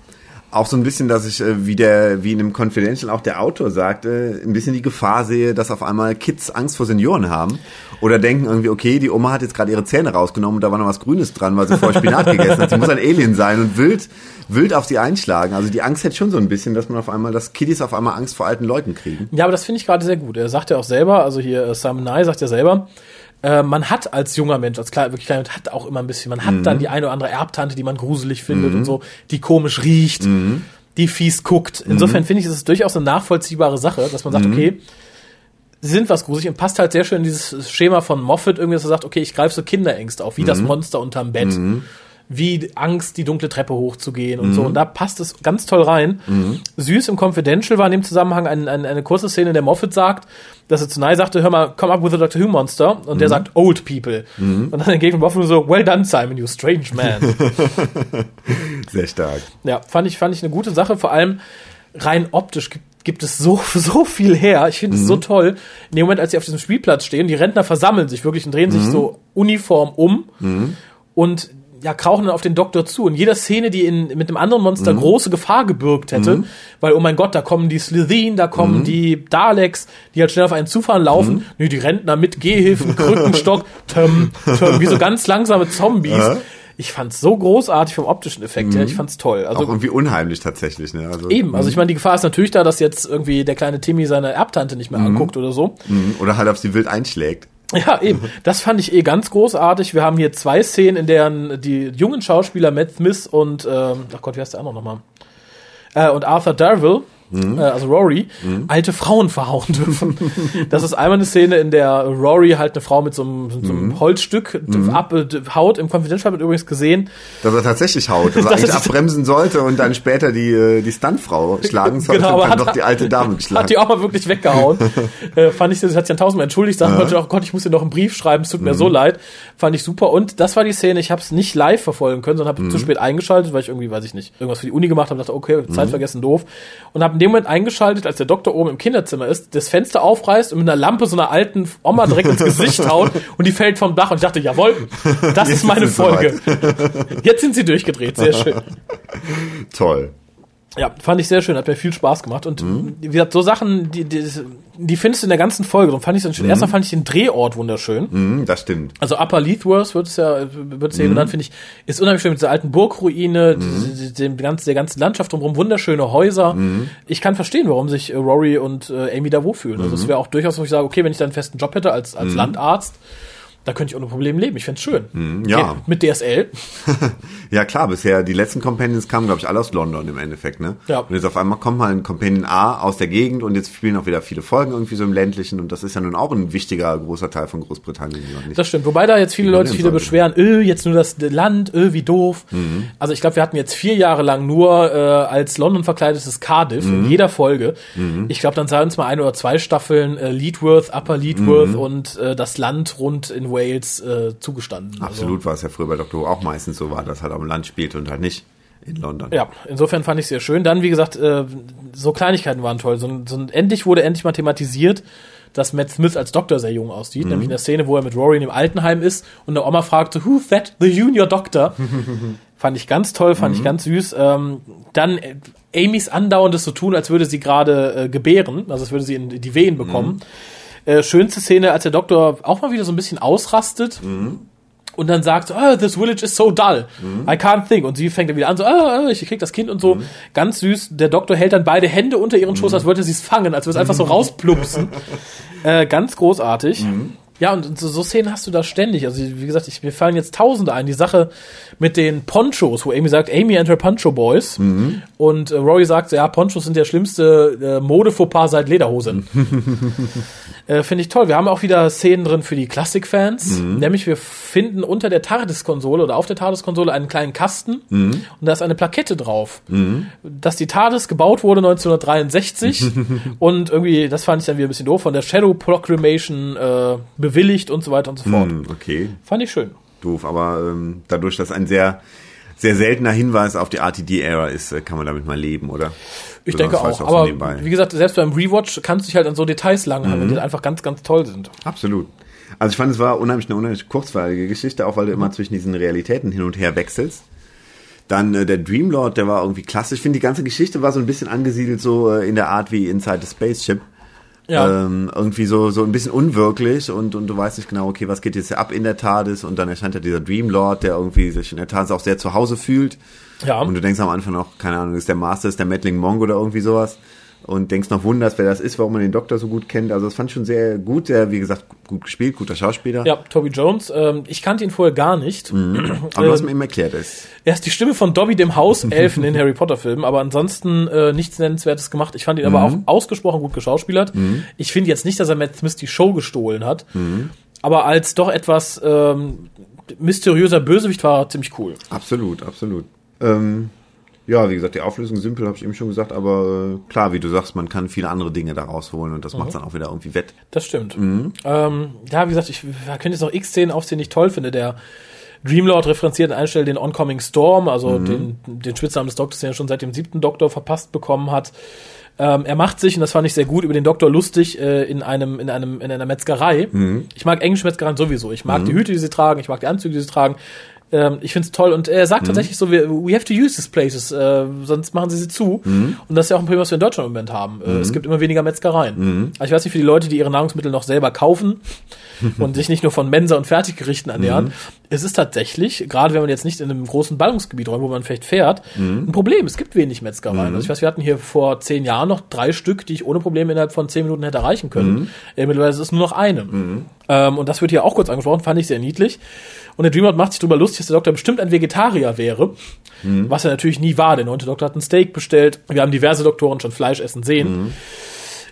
Auch so ein bisschen, dass ich, äh, wie der, wie in einem Confidential auch der Autor sagte, ein bisschen die Gefahr sehe, dass auf einmal Kids Angst vor Senioren haben. Oder denken irgendwie, okay, die Oma hat jetzt gerade ihre Zähne rausgenommen und da war noch was Grünes dran, weil sie vorher Spinat gegessen hat. Sie muss ein Alien sein und wild, wild auf sie einschlagen. Also die Angst hätte schon so ein bisschen, dass man auf einmal, dass Kiddies auf einmal Angst vor alten Leuten kriegen. Ja, aber das finde ich gerade sehr gut. Er sagt ja auch selber, also hier äh, Sam Nye sagt ja selber, äh, man hat als junger Mensch, als kleiner, wirklich kleiner Mensch, hat auch immer ein bisschen, man hat dann die eine oder andere Erbtante, die man gruselig findet und so, die komisch riecht, die fies guckt. Insofern finde ich, ist es durchaus eine nachvollziehbare Sache, dass man sagt, okay, sie sind was gruselig und passt halt sehr schön in dieses Schema von Moffat irgendwie, dass er sagt, okay, ich greife so Kinderängste auf, wie das Monster unterm Bett. Wie Angst, die dunkle Treppe hochzugehen und so. Und da passt es ganz toll rein. Süß im Confidential war in dem Zusammenhang ein, ein, eine kurze Szene, in der Moffat sagt, dass er zu Nye sagte, hör mal, come up with a Doctor Who Monster. Und der sagt, old people. Und dann entgegen Moffat so, well done, Simon, you strange man. Sehr stark. Ja, fand ich, fand ich eine gute Sache. Vor allem rein optisch gibt, gibt es so, so viel her. Ich finde es so toll. In dem Moment, als sie auf diesem Spielplatz stehen, die Rentner versammeln sich wirklich und drehen sich so uniform um und ja, krauchen dann auf den Doktor zu. Und jeder Szene, die in, mit einem anderen Monster große Gefahr gebürgt hätte, weil, oh mein Gott, da kommen die Slitheen, da kommen die Daleks, die halt schnell auf einen zufahren laufen. Nee, die Rentner mit Gehhilfen, Krückenstock, töm, töm, wie so ganz langsame Zombies. Ich fand's so großartig vom optischen Effekt her. Ich fand's toll. Also Auch irgendwie unheimlich tatsächlich. Ne? Also, Eben, also ich meine, die Gefahr ist natürlich da, dass jetzt irgendwie der kleine Timmy seine Erbtante nicht mehr anguckt oder so. Mhm. Oder halt auf sie wild einschlägt. Ja, eben. Das fand ich eh ganz großartig. Wir haben hier zwei Szenen, in deren die jungen Schauspieler Matt Smith und, ähm, ach Gott, wie heißt der andere nochmal? Äh, und Arthur Darvill, äh, also Rory, alte Frauen verhauen dürfen. das ist einmal eine Szene, in der Rory halt eine Frau mit so einem, so einem Holzstück abhaut. Im Confidential wird übrigens gesehen, Dass er tatsächlich haut, dass er Das eigentlich abbremsen sollte und dann später die, äh, die Stuntfrau schlagen sollte Genau, aber und dann hat- noch die alte Dame Hat geschlagen. die auch mal wirklich weggehauen. äh, fand ich, das hat sich dann tausendmal entschuldigt, sagen wollte, oh Gott, ich muss dir noch einen Brief schreiben, es tut mir so leid. Fand ich super. Und das war die Szene, ich habe es nicht live verfolgen können, sondern habe zu spät eingeschaltet, weil ich irgendwie, weiß ich nicht, irgendwas für die Uni gemacht habe, dachte, okay, Zeit vergessen, doof. Und habe in dem Moment eingeschaltet, als der Doktor oben im Kinderzimmer ist, das Fenster aufreißt und mit einer Lampe so einer alten Oma direkt ins Gesicht haut und die fällt vom Dach und ich dachte, jawohl, das ist meine ist es Folge. Jetzt sind sie durchgedreht, sehr schön. Toll. Ja, fand ich sehr schön, hat mir viel Spaß gemacht. Und wie gesagt, so Sachen, die, die, die findest du in der ganzen Folge. Und fand ich dann schön. Erstmal fand ich den Drehort wunderschön. Mhm, das stimmt. Also Upper Leithworth wird es ja, wird es ja genannt, finde ich, ist unheimlich schön mit dieser alten Burgruine, die- dem ganzen, der ganzen Landschaft drumherum, wunderschöne Häuser. Ich kann verstehen, warum sich äh, Rory und äh, Amy da wohlfühlen. Also es wäre auch durchaus, wo ich sage, okay, wenn ich da einen festen Job hätte als, als Landarzt, Da könnte ich ohne Problem leben. Ich find's schön. Hm, ja. Mit DSL. Ja klar, bisher die letzten Companions kamen, glaube ich, alle aus London im Endeffekt, ne? Ja. Und jetzt auf einmal kommt mal ein Companion A aus der Gegend und jetzt spielen auch wieder viele Folgen irgendwie so im ländlichen und das ist ja nun auch ein wichtiger großer Teil von Großbritannien. nicht- Das stimmt. Wobei da jetzt viele Leute sich wieder beschweren, öh, jetzt nur das Land, öh, wie doof. Mhm. Also ich glaube, wir hatten jetzt vier Jahre lang nur äh, als London verkleidetes Cardiff Mhm. in jeder Folge. Ich glaube, dann sei uns mal ein oder zwei Staffeln äh, Leadworth, Upper Leadworth und äh, das Land rund in Wales äh, zugestanden. Absolut war es ja früher bei Dr. Who auch meistens so war, dass halt am Land spielte und halt nicht in London. Also, ja, insofern fand ich sehr schön. Dann, wie gesagt, äh, so Kleinigkeiten waren toll. So, so, endlich wurde endlich mal thematisiert, dass Matt Smith als Doktor sehr jung aussieht, Mhm. nämlich in der Szene, wo er mit Rory in dem Altenheim ist und der Oma fragte, who's that? The Junior Doctor. fand ich ganz toll, fand Mhm. ich ganz süß. Ähm, dann äh, Amys andauerndes so tun, als würde sie gerade äh, gebären, also als würde sie in die Wehen bekommen. Äh, schönste Szene, als der Doktor auch mal wieder so ein bisschen ausrastet. Und dann sagt, oh, this village is so dull. I can't think. Und sie fängt dann wieder an, so, ah, ich krieg das Kind und so. Ganz süß. Der Doktor hält dann beide Hände unter ihren Schoß, als wollte sie es fangen, als würde es einfach so rausplupsen. äh, ganz großartig. Ja, und so, so Szenen hast du da ständig. Also, wie gesagt, ich, mir fallen jetzt Tausende ein. Die Sache mit den Ponchos, wo Amy sagt, Amy and her Poncho Boys. Und äh, Rory sagt, ja, Ponchos sind der schlimmste äh, Mode-Fauxpas seit Lederhosen. Äh, Finde ich toll. Wir haben auch wieder Szenen drin für die Klassik-Fans. Nämlich wir finden unter der TARDIS-Konsole oder auf der TARDIS-Konsole einen kleinen Kasten und da ist eine Plakette drauf, dass die TARDIS gebaut wurde 1963 und irgendwie, das fand ich dann wieder ein bisschen doof, von der Shadow Proclamation äh, bewilligt und so weiter und so fort. Hm, okay, Fand ich schön. doof, aber ähm, dadurch, dass ein sehr sehr seltener Hinweis auf die RTD-Ära ist, äh, kann man damit mal leben, oder? Ich denke auch. so Aber wie gesagt, selbst beim Rewatch kannst du dich halt an so Details langhangeln, die einfach ganz, ganz toll sind. Absolut. Also ich fand, es war unheimlich eine unheimlich kurzweilige Geschichte, auch weil du immer zwischen diesen Realitäten hin und her wechselst. Dann äh, der Dreamlord, der war irgendwie klasse. Ich finde, die ganze Geschichte war so ein bisschen angesiedelt so äh, in der Art wie Inside the Spaceship. Ja. Ähm, irgendwie so, so ein bisschen unwirklich und, und du weißt nicht genau, okay, was geht jetzt ab in der TARDIS und dann erscheint ja dieser Dreamlord, der irgendwie sich in der TARDIS auch sehr zu Hause fühlt. Ja. Und du denkst am Anfang noch, keine Ahnung, ist der Master, ist der Mettling Monk oder irgendwie sowas. Und denkst noch wunderst, wer das ist, warum man den Doktor so gut kennt. Also das fand ich schon sehr gut, sehr, wie gesagt, gut gespielt, guter Schauspieler. Ja, Toby Jones. Ähm, ich kannte ihn vorher gar nicht. Aber du hast mir eben erklärt, ist. Er ist die Stimme von Dobby dem Hauselfen in Harry Potter Filmen, aber ansonsten äh, nichts Nennenswertes gemacht. Ich fand ihn aber auch ausgesprochen gut geschauspielert. Ich finde jetzt nicht, dass er Matt Smith die Show gestohlen hat, aber als doch etwas ähm, mysteriöser Bösewicht war er ziemlich cool. Absolut, absolut. Ähm, ja, wie gesagt, die Auflösung simpel, habe ich eben schon gesagt, aber äh, klar, wie du sagst, man kann viele andere Dinge da rausholen und das macht dann auch wieder irgendwie wett. Das stimmt. Ähm, ja, wie gesagt, ich könnte jetzt noch x Szenen aufzählen, die ich toll finde. Der Dreamlord referenziert an einer Stelle den Oncoming Storm, also den, den Spitznamen des Doktors, den er schon seit dem siebten Doktor verpasst bekommen hat. Ähm, er macht sich, und das fand ich sehr gut, über den Doktor lustig äh, in einem in einem in einer Metzgerei. Ich mag englische Metzgereien sowieso. Ich mag die Hüte, die sie tragen. Ich mag die Anzüge, die sie tragen. Ähm, ich find's toll und er sagt tatsächlich so, wir, we have to use these places, äh, sonst machen sie sie zu. Und das ist ja auch ein Problem, was wir in Deutschland im Moment haben. Äh, es gibt immer weniger Metzgereien. Also ich weiß nicht, für die Leute, die ihre Nahrungsmittel noch selber kaufen und sich nicht nur von Mensa und Fertiggerichten ernähren, es ist tatsächlich, gerade wenn man jetzt nicht in einem großen Ballungsgebiet räumt, wo man vielleicht fährt, ein Problem. Es gibt wenig Metzgereien. Also ich weiß, wir hatten hier vor zehn Jahren noch drei Stück, die ich ohne Probleme innerhalb von zehn Minuten hätte erreichen können. Äh, mittlerweile ist es nur noch eine. Ähm, und das wird hier auch kurz angesprochen, fand ich sehr niedlich. Und der Dreamlord macht sich darüber lustig, dass der Doktor bestimmt ein Vegetarier wäre. Was er natürlich nie war. Der neunte Doktor hat ein Steak bestellt. Wir haben diverse Doktoren schon Fleisch essen sehen.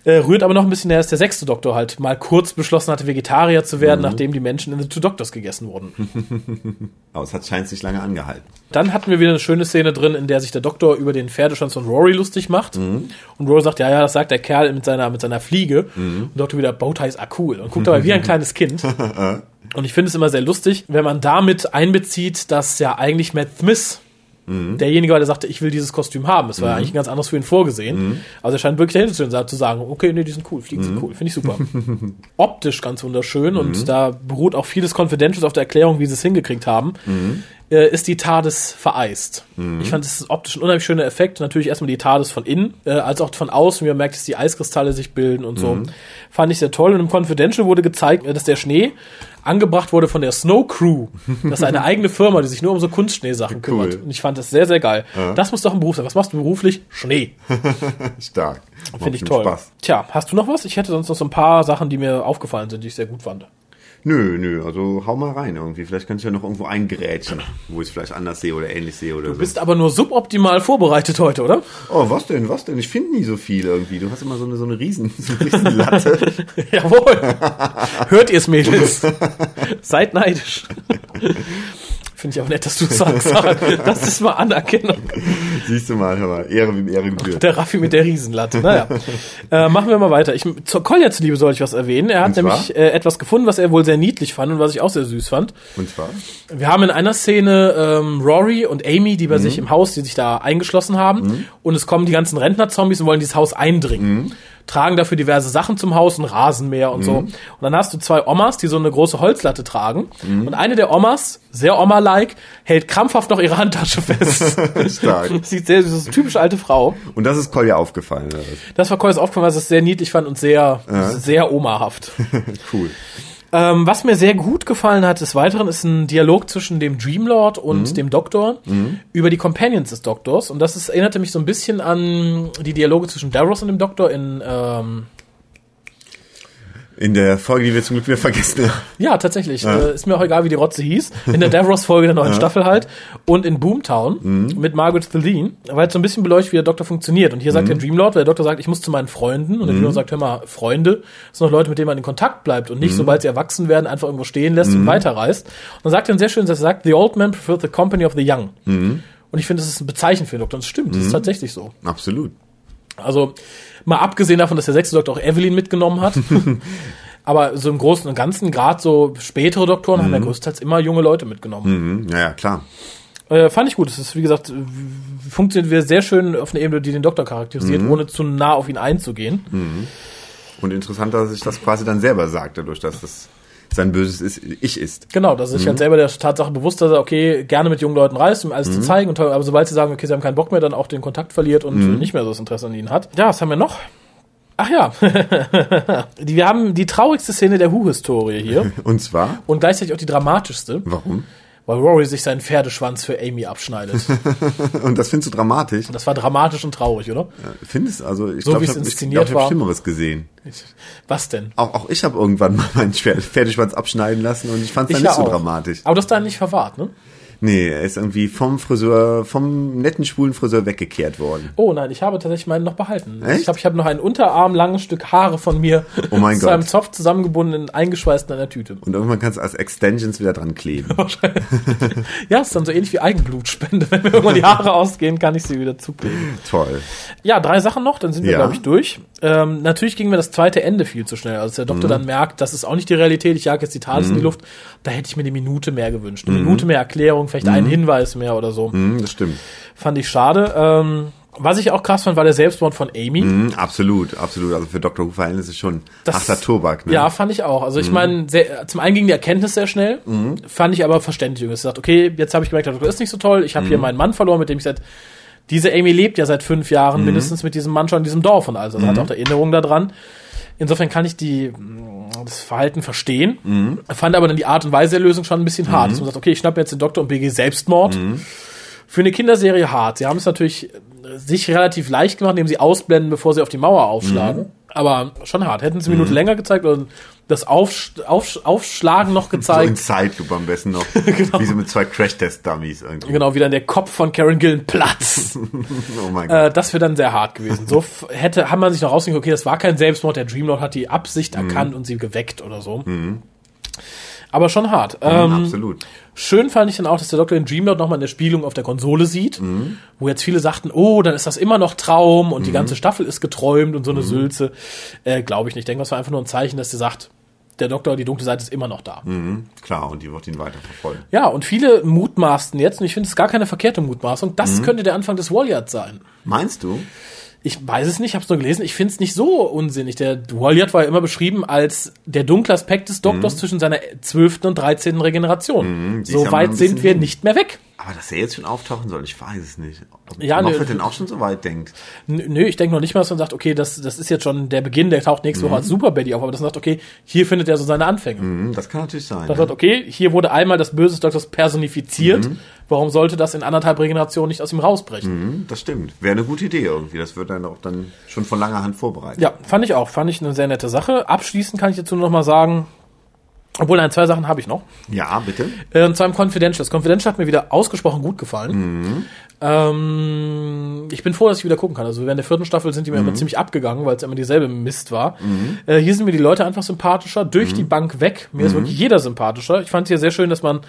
Äh, rührt aber noch ein bisschen her, dass der sechste Doktor halt mal kurz beschlossen hatte, Vegetarier zu werden, nachdem die Menschen in The Two Doctors gegessen wurden. Aber es hat scheint sich lange angehalten. Dann hatten wir wieder eine schöne Szene drin, in der sich der Doktor über den Pferdeschwanz von Rory lustig macht. Und Rory sagt, ja, ja, das sagt der Kerl mit seiner, mit seiner Fliege. Und der Doktor wieder, Bowties are cool. Und guckt dabei wie ein kleines Kind. Und ich finde es immer sehr lustig, wenn man damit einbezieht, dass ja eigentlich Matt Smith derjenige war, der sagte, ich will dieses Kostüm haben. Es war ja eigentlich ein ganz anderes für ihn vorgesehen. Also er scheint wirklich dahinter zu stehen, zu sagen, okay, nee, die sind cool, Fliegen sind cool, finde ich super. Optisch ganz wunderschön und da beruht auch vieles Confidentials auf der Erklärung, wie sie es hingekriegt haben. Äh, ist die TARDIS vereist. Ich fand, das ist optisch ein unheimlich schöner Effekt. Natürlich erstmal die TARDIS von innen, äh, als auch von außen, wie man merkt, dass die Eiskristalle sich bilden und so. Fand ich sehr toll. Und im Confidential wurde gezeigt, äh, dass der Schnee angebracht wurde von der Snow Crew. Das ist eine eigene Firma, die sich nur um so Kunstschneesachen kümmert. Und ich fand das sehr, sehr geil. Das muss doch ein Beruf sein. Was machst du beruflich? Schnee. Stark. Finde ich toll. Spaß. Tja, hast du noch was? Ich hätte sonst noch so ein paar Sachen, die mir aufgefallen sind, die ich sehr gut fand. Nö, nö, also hau mal rein irgendwie. Vielleicht kann ich ja noch irgendwo eingerätschen, wo ich es vielleicht anders sehe oder ähnlich sehe oder Du bist aber nur suboptimal vorbereitet heute, oder? so. Oh, was denn, was denn? Ich finde nie so viel irgendwie. Du hast immer so eine, so eine riesen, so eine Latte. Jawohl. Hört ihr's, Mädels. Seid neidisch. Finde ich auch nett, dass du sagst. aber Das ist mal Anerkennung. Siehst du mal, hör mal, Ehre wie Ehre gebührt. Der Raffi mit der Riesenlatte. Naja. Äh, machen wir mal weiter. Ich, zur Kolja zuliebe soll ich was erwähnen. Er hat nämlich äh, etwas gefunden, was er wohl sehr niedlich fand und was ich auch sehr süß fand. Und zwar? Wir haben in einer Szene ähm, Rory und Amy, die bei sich im Haus, die sich da eingeschlossen haben. Und es kommen die ganzen Rentner-Zombies und wollen dieses Haus eindringen. Tragen dafür diverse Sachen zum Haus, ein Rasenmäher und so. Und dann hast du zwei Omas, die so eine große Holzlatte tragen. Und eine der Omas, sehr Oma-like, hält krampfhaft noch ihre Handtasche fest. Stark. Sieht sehr, das ist eine typische alte Frau. Und das ist Kolja aufgefallen. Oder? Das war Koyes aufgefallen, was ich sehr niedlich fand und sehr, sehr omahaft. cool. Ähm, was mir sehr gut gefallen hat des Weiteren ist ein Dialog zwischen dem Dreamlord und dem Doktor über die Companions des Doktors. Und das ist, erinnerte mich so ein bisschen an die Dialoge zwischen Davros und dem Doktor in, ähm, In der Folge, die wir zum Glück wieder vergessen haben. ja, tatsächlich, äh, ist mir auch egal, wie die Rotze hieß, in der Davros-Folge der neuen Staffel halt und in Boomtown mit Margaret Theline, weil es so ein bisschen beleuchtet, wie der Doktor funktioniert. Und hier sagt der Dreamlord, weil der Doktor sagt, ich muss zu meinen Freunden. Und der Dreamlord sagt, hör mal, Freunde sind noch Leute, mit denen man in Kontakt bleibt und nicht, sobald sie erwachsen werden, einfach irgendwo stehen lässt und weiterreist. Und dann sagt er ein sehr schön, er sagt, the old man prefers the company of the young. Und ich finde, das ist ein Bezeichen für den Doktor. Und es stimmt, das ist tatsächlich so. Absolut. Also, mal abgesehen davon, dass der sechste Doktor auch Evelyn mitgenommen hat. aber so im Großen und Ganzen, gerade so spätere Doktoren haben ja größtenteils immer junge Leute mitgenommen. Mhm. Ja, ja, klar. Äh, fand ich gut. Es ist, wie gesagt, funktioniert wieder sehr schön auf einer Ebene, die den Doktor charakterisiert, ohne zu nah auf ihn einzugehen. Und interessant, dass sich das quasi dann selber sagt, dadurch, dass das sein böses ist, Ich ist. Genau, dass er sich halt selber der Tatsache bewusst, dass er, okay, gerne mit jungen Leuten reist, um alles zu zeigen, und, aber sobald sie sagen, okay, sie haben keinen Bock mehr, dann auch den Kontakt verliert und nicht mehr so das Interesse an ihnen hat. Ja, was haben wir noch? Ach ja, wir haben die traurigste Szene der Who-Historie hier Und zwar, und gleichzeitig auch die dramatischste, warum? Weil Rory sich seinen Pferdeschwanz für Amy abschneidet. Und das findest du dramatisch? Das war dramatisch und traurig, oder? Findest also ich So glaube, ich es habe glaub, ich hab. Schlimmeres gesehen. Was denn? Auch, auch ich habe irgendwann mal meinen Pferd- Pferdeschwanz abschneiden lassen und ich fand es dann ja nicht so auch. dramatisch. Aber das dann nicht verwahrt, ne? Nee, er ist irgendwie vom Friseur, vom netten schwulen Friseur weggekehrt worden. Oh nein, ich habe tatsächlich meinen noch behalten. Echt? Ich glaube, ich habe noch ein unterarmlanges Stück Haare von mir Oh mein zu Gott. einem Zopf zusammengebunden, eingeschweißt in einer Tüte. Und irgendwann kannst du als Extensions wieder dran kleben. Ja, ist dann so ähnlich wie Eigenblutspende. Wenn mir irgendwann die Haare ausgehen, kann ich sie wieder zukleben. Toll. Ja, drei Sachen noch, dann sind wir, Ja. glaube ich, durch. Ähm, natürlich ging mir das zweite Ende viel zu schnell. Als der Mhm. Doktor dann merkt, das ist auch nicht die Realität, ich jag jetzt die Tales in die Luft, da hätte ich mir eine Minute mehr gewünscht. Eine Minute mehr Erklärung, vielleicht einen Hinweis mehr oder so. Mhm, das stimmt. Fand ich schade. Ähm, was ich auch krass fand, war der Selbstmord von Amy. Mhm, absolut, absolut. Also für Dr. Who Verhältnisse schon Das- harter Tobak. Ne? Ja, fand ich auch. Mhm. Also ich meine, sehr- zum einen ging die Erkenntnis sehr schnell, fand ich aber verständlich. Ich gesagt, okay, jetzt habe ich gemerkt, der Doktor ist nicht so toll. Ich habe Mhm. hier meinen Mann verloren, mit dem ich seit diese Amy lebt ja seit fünf Jahren Mhm. mindestens mit diesem Mann schon in diesem Dorf und also hat auch Erinnerungen daran. Insofern kann ich die mh, das Verhalten verstehen, Mhm. fand aber dann die Art und Weise der Lösung schon ein bisschen hart. Dass man sagt, okay, ich schnappe mir jetzt den Doktor und begehe Selbstmord. Mhm. Für eine Kinderserie hart. Sie haben es natürlich äh, sich relativ leicht gemacht, indem sie ausblenden, bevor sie auf die Mauer aufschlagen. Mhm. Aber schon hart. Hätten sie eine Minute länger gezeigt oder das Aufsch Aufsch Aufschlagen noch So in gezeigt. Zeitlupe am besten noch. Wie so mit zwei Crash-Test-Dummies irgendwie. genau, wie dann der Kopf von Karen Gillen platzt. Oh mein Gott. äh, das wäre dann sehr hart gewesen. So hätte, haben man sich noch rausgekriegt, okay, das war kein Selbstmord, der Dreamlord hat die Absicht Mhm. erkannt und sie geweckt oder so. Aber schon hart. Ähm, absolut. Schön fand ich dann auch, dass der Doktor den Dreamlord nochmal in der Spiegelung auf der Konsole sieht, Mhm. wo jetzt viele sagten, oh, dann ist das immer noch Traum und die ganze Staffel ist geträumt und so Mhm. eine Sülze. Äh, Glaube ich nicht. Ich denke, das war einfach nur ein Zeichen, dass der sagt, der Doktor, die dunkle Seite ist immer noch da. Mhm, klar, und die wird ihn weiter verfolgen. Ja, und viele mutmaßten jetzt, und ich finde es gar keine verkehrte Mutmaßung, Mhm. das könnte der Anfang des Walliard sein. Meinst du? Ich weiß es nicht, habe es nur gelesen. Ich finde es nicht so unsinnig. Der Walliard war ja immer beschrieben als der dunkle Aspekt des Doktors zwischen seiner zwölften und dreizehnten Regeneration. Mhm. so weit sind wir nicht mehr weg. Aber dass er jetzt schon auftauchen soll, ich weiß es nicht. Ob Ja, Moffat nö. denn auch schon so weit denkt. Nö, ich denke noch nicht mal, dass man sagt, okay, das, das ist jetzt schon der Beginn, der taucht nächste Woche als Super Betty auf, aber dass man sagt, okay, hier findet er so seine Anfänge. Mhm, das kann natürlich sein. Das ne? sagt, okay, hier wurde einmal das Böse des Doktors personifiziert. Warum sollte das in anderthalb Regenerationen nicht aus ihm rausbrechen? Mhm, das stimmt. Wäre eine gute Idee irgendwie. Das wird dann auch dann schon von langer Hand vorbereitet. Ja, fand ich auch. Fand ich eine sehr nette Sache. Abschließend kann ich dazu noch mal sagen, Obwohl, nein, zwei Sachen habe ich noch. Ja, bitte. Und zwar im Confidential. Das Confidential hat mir wieder ausgesprochen gut gefallen. Ähm, ich bin froh, dass ich wieder gucken kann. Also während der vierten Staffel sind die mir immer ziemlich abgegangen, weil es immer dieselbe Mist war. Äh, hier sind mir die Leute einfach sympathischer, durch die Bank weg. Mir ist wirklich jeder sympathischer. Ich fand hier sehr schön, dass man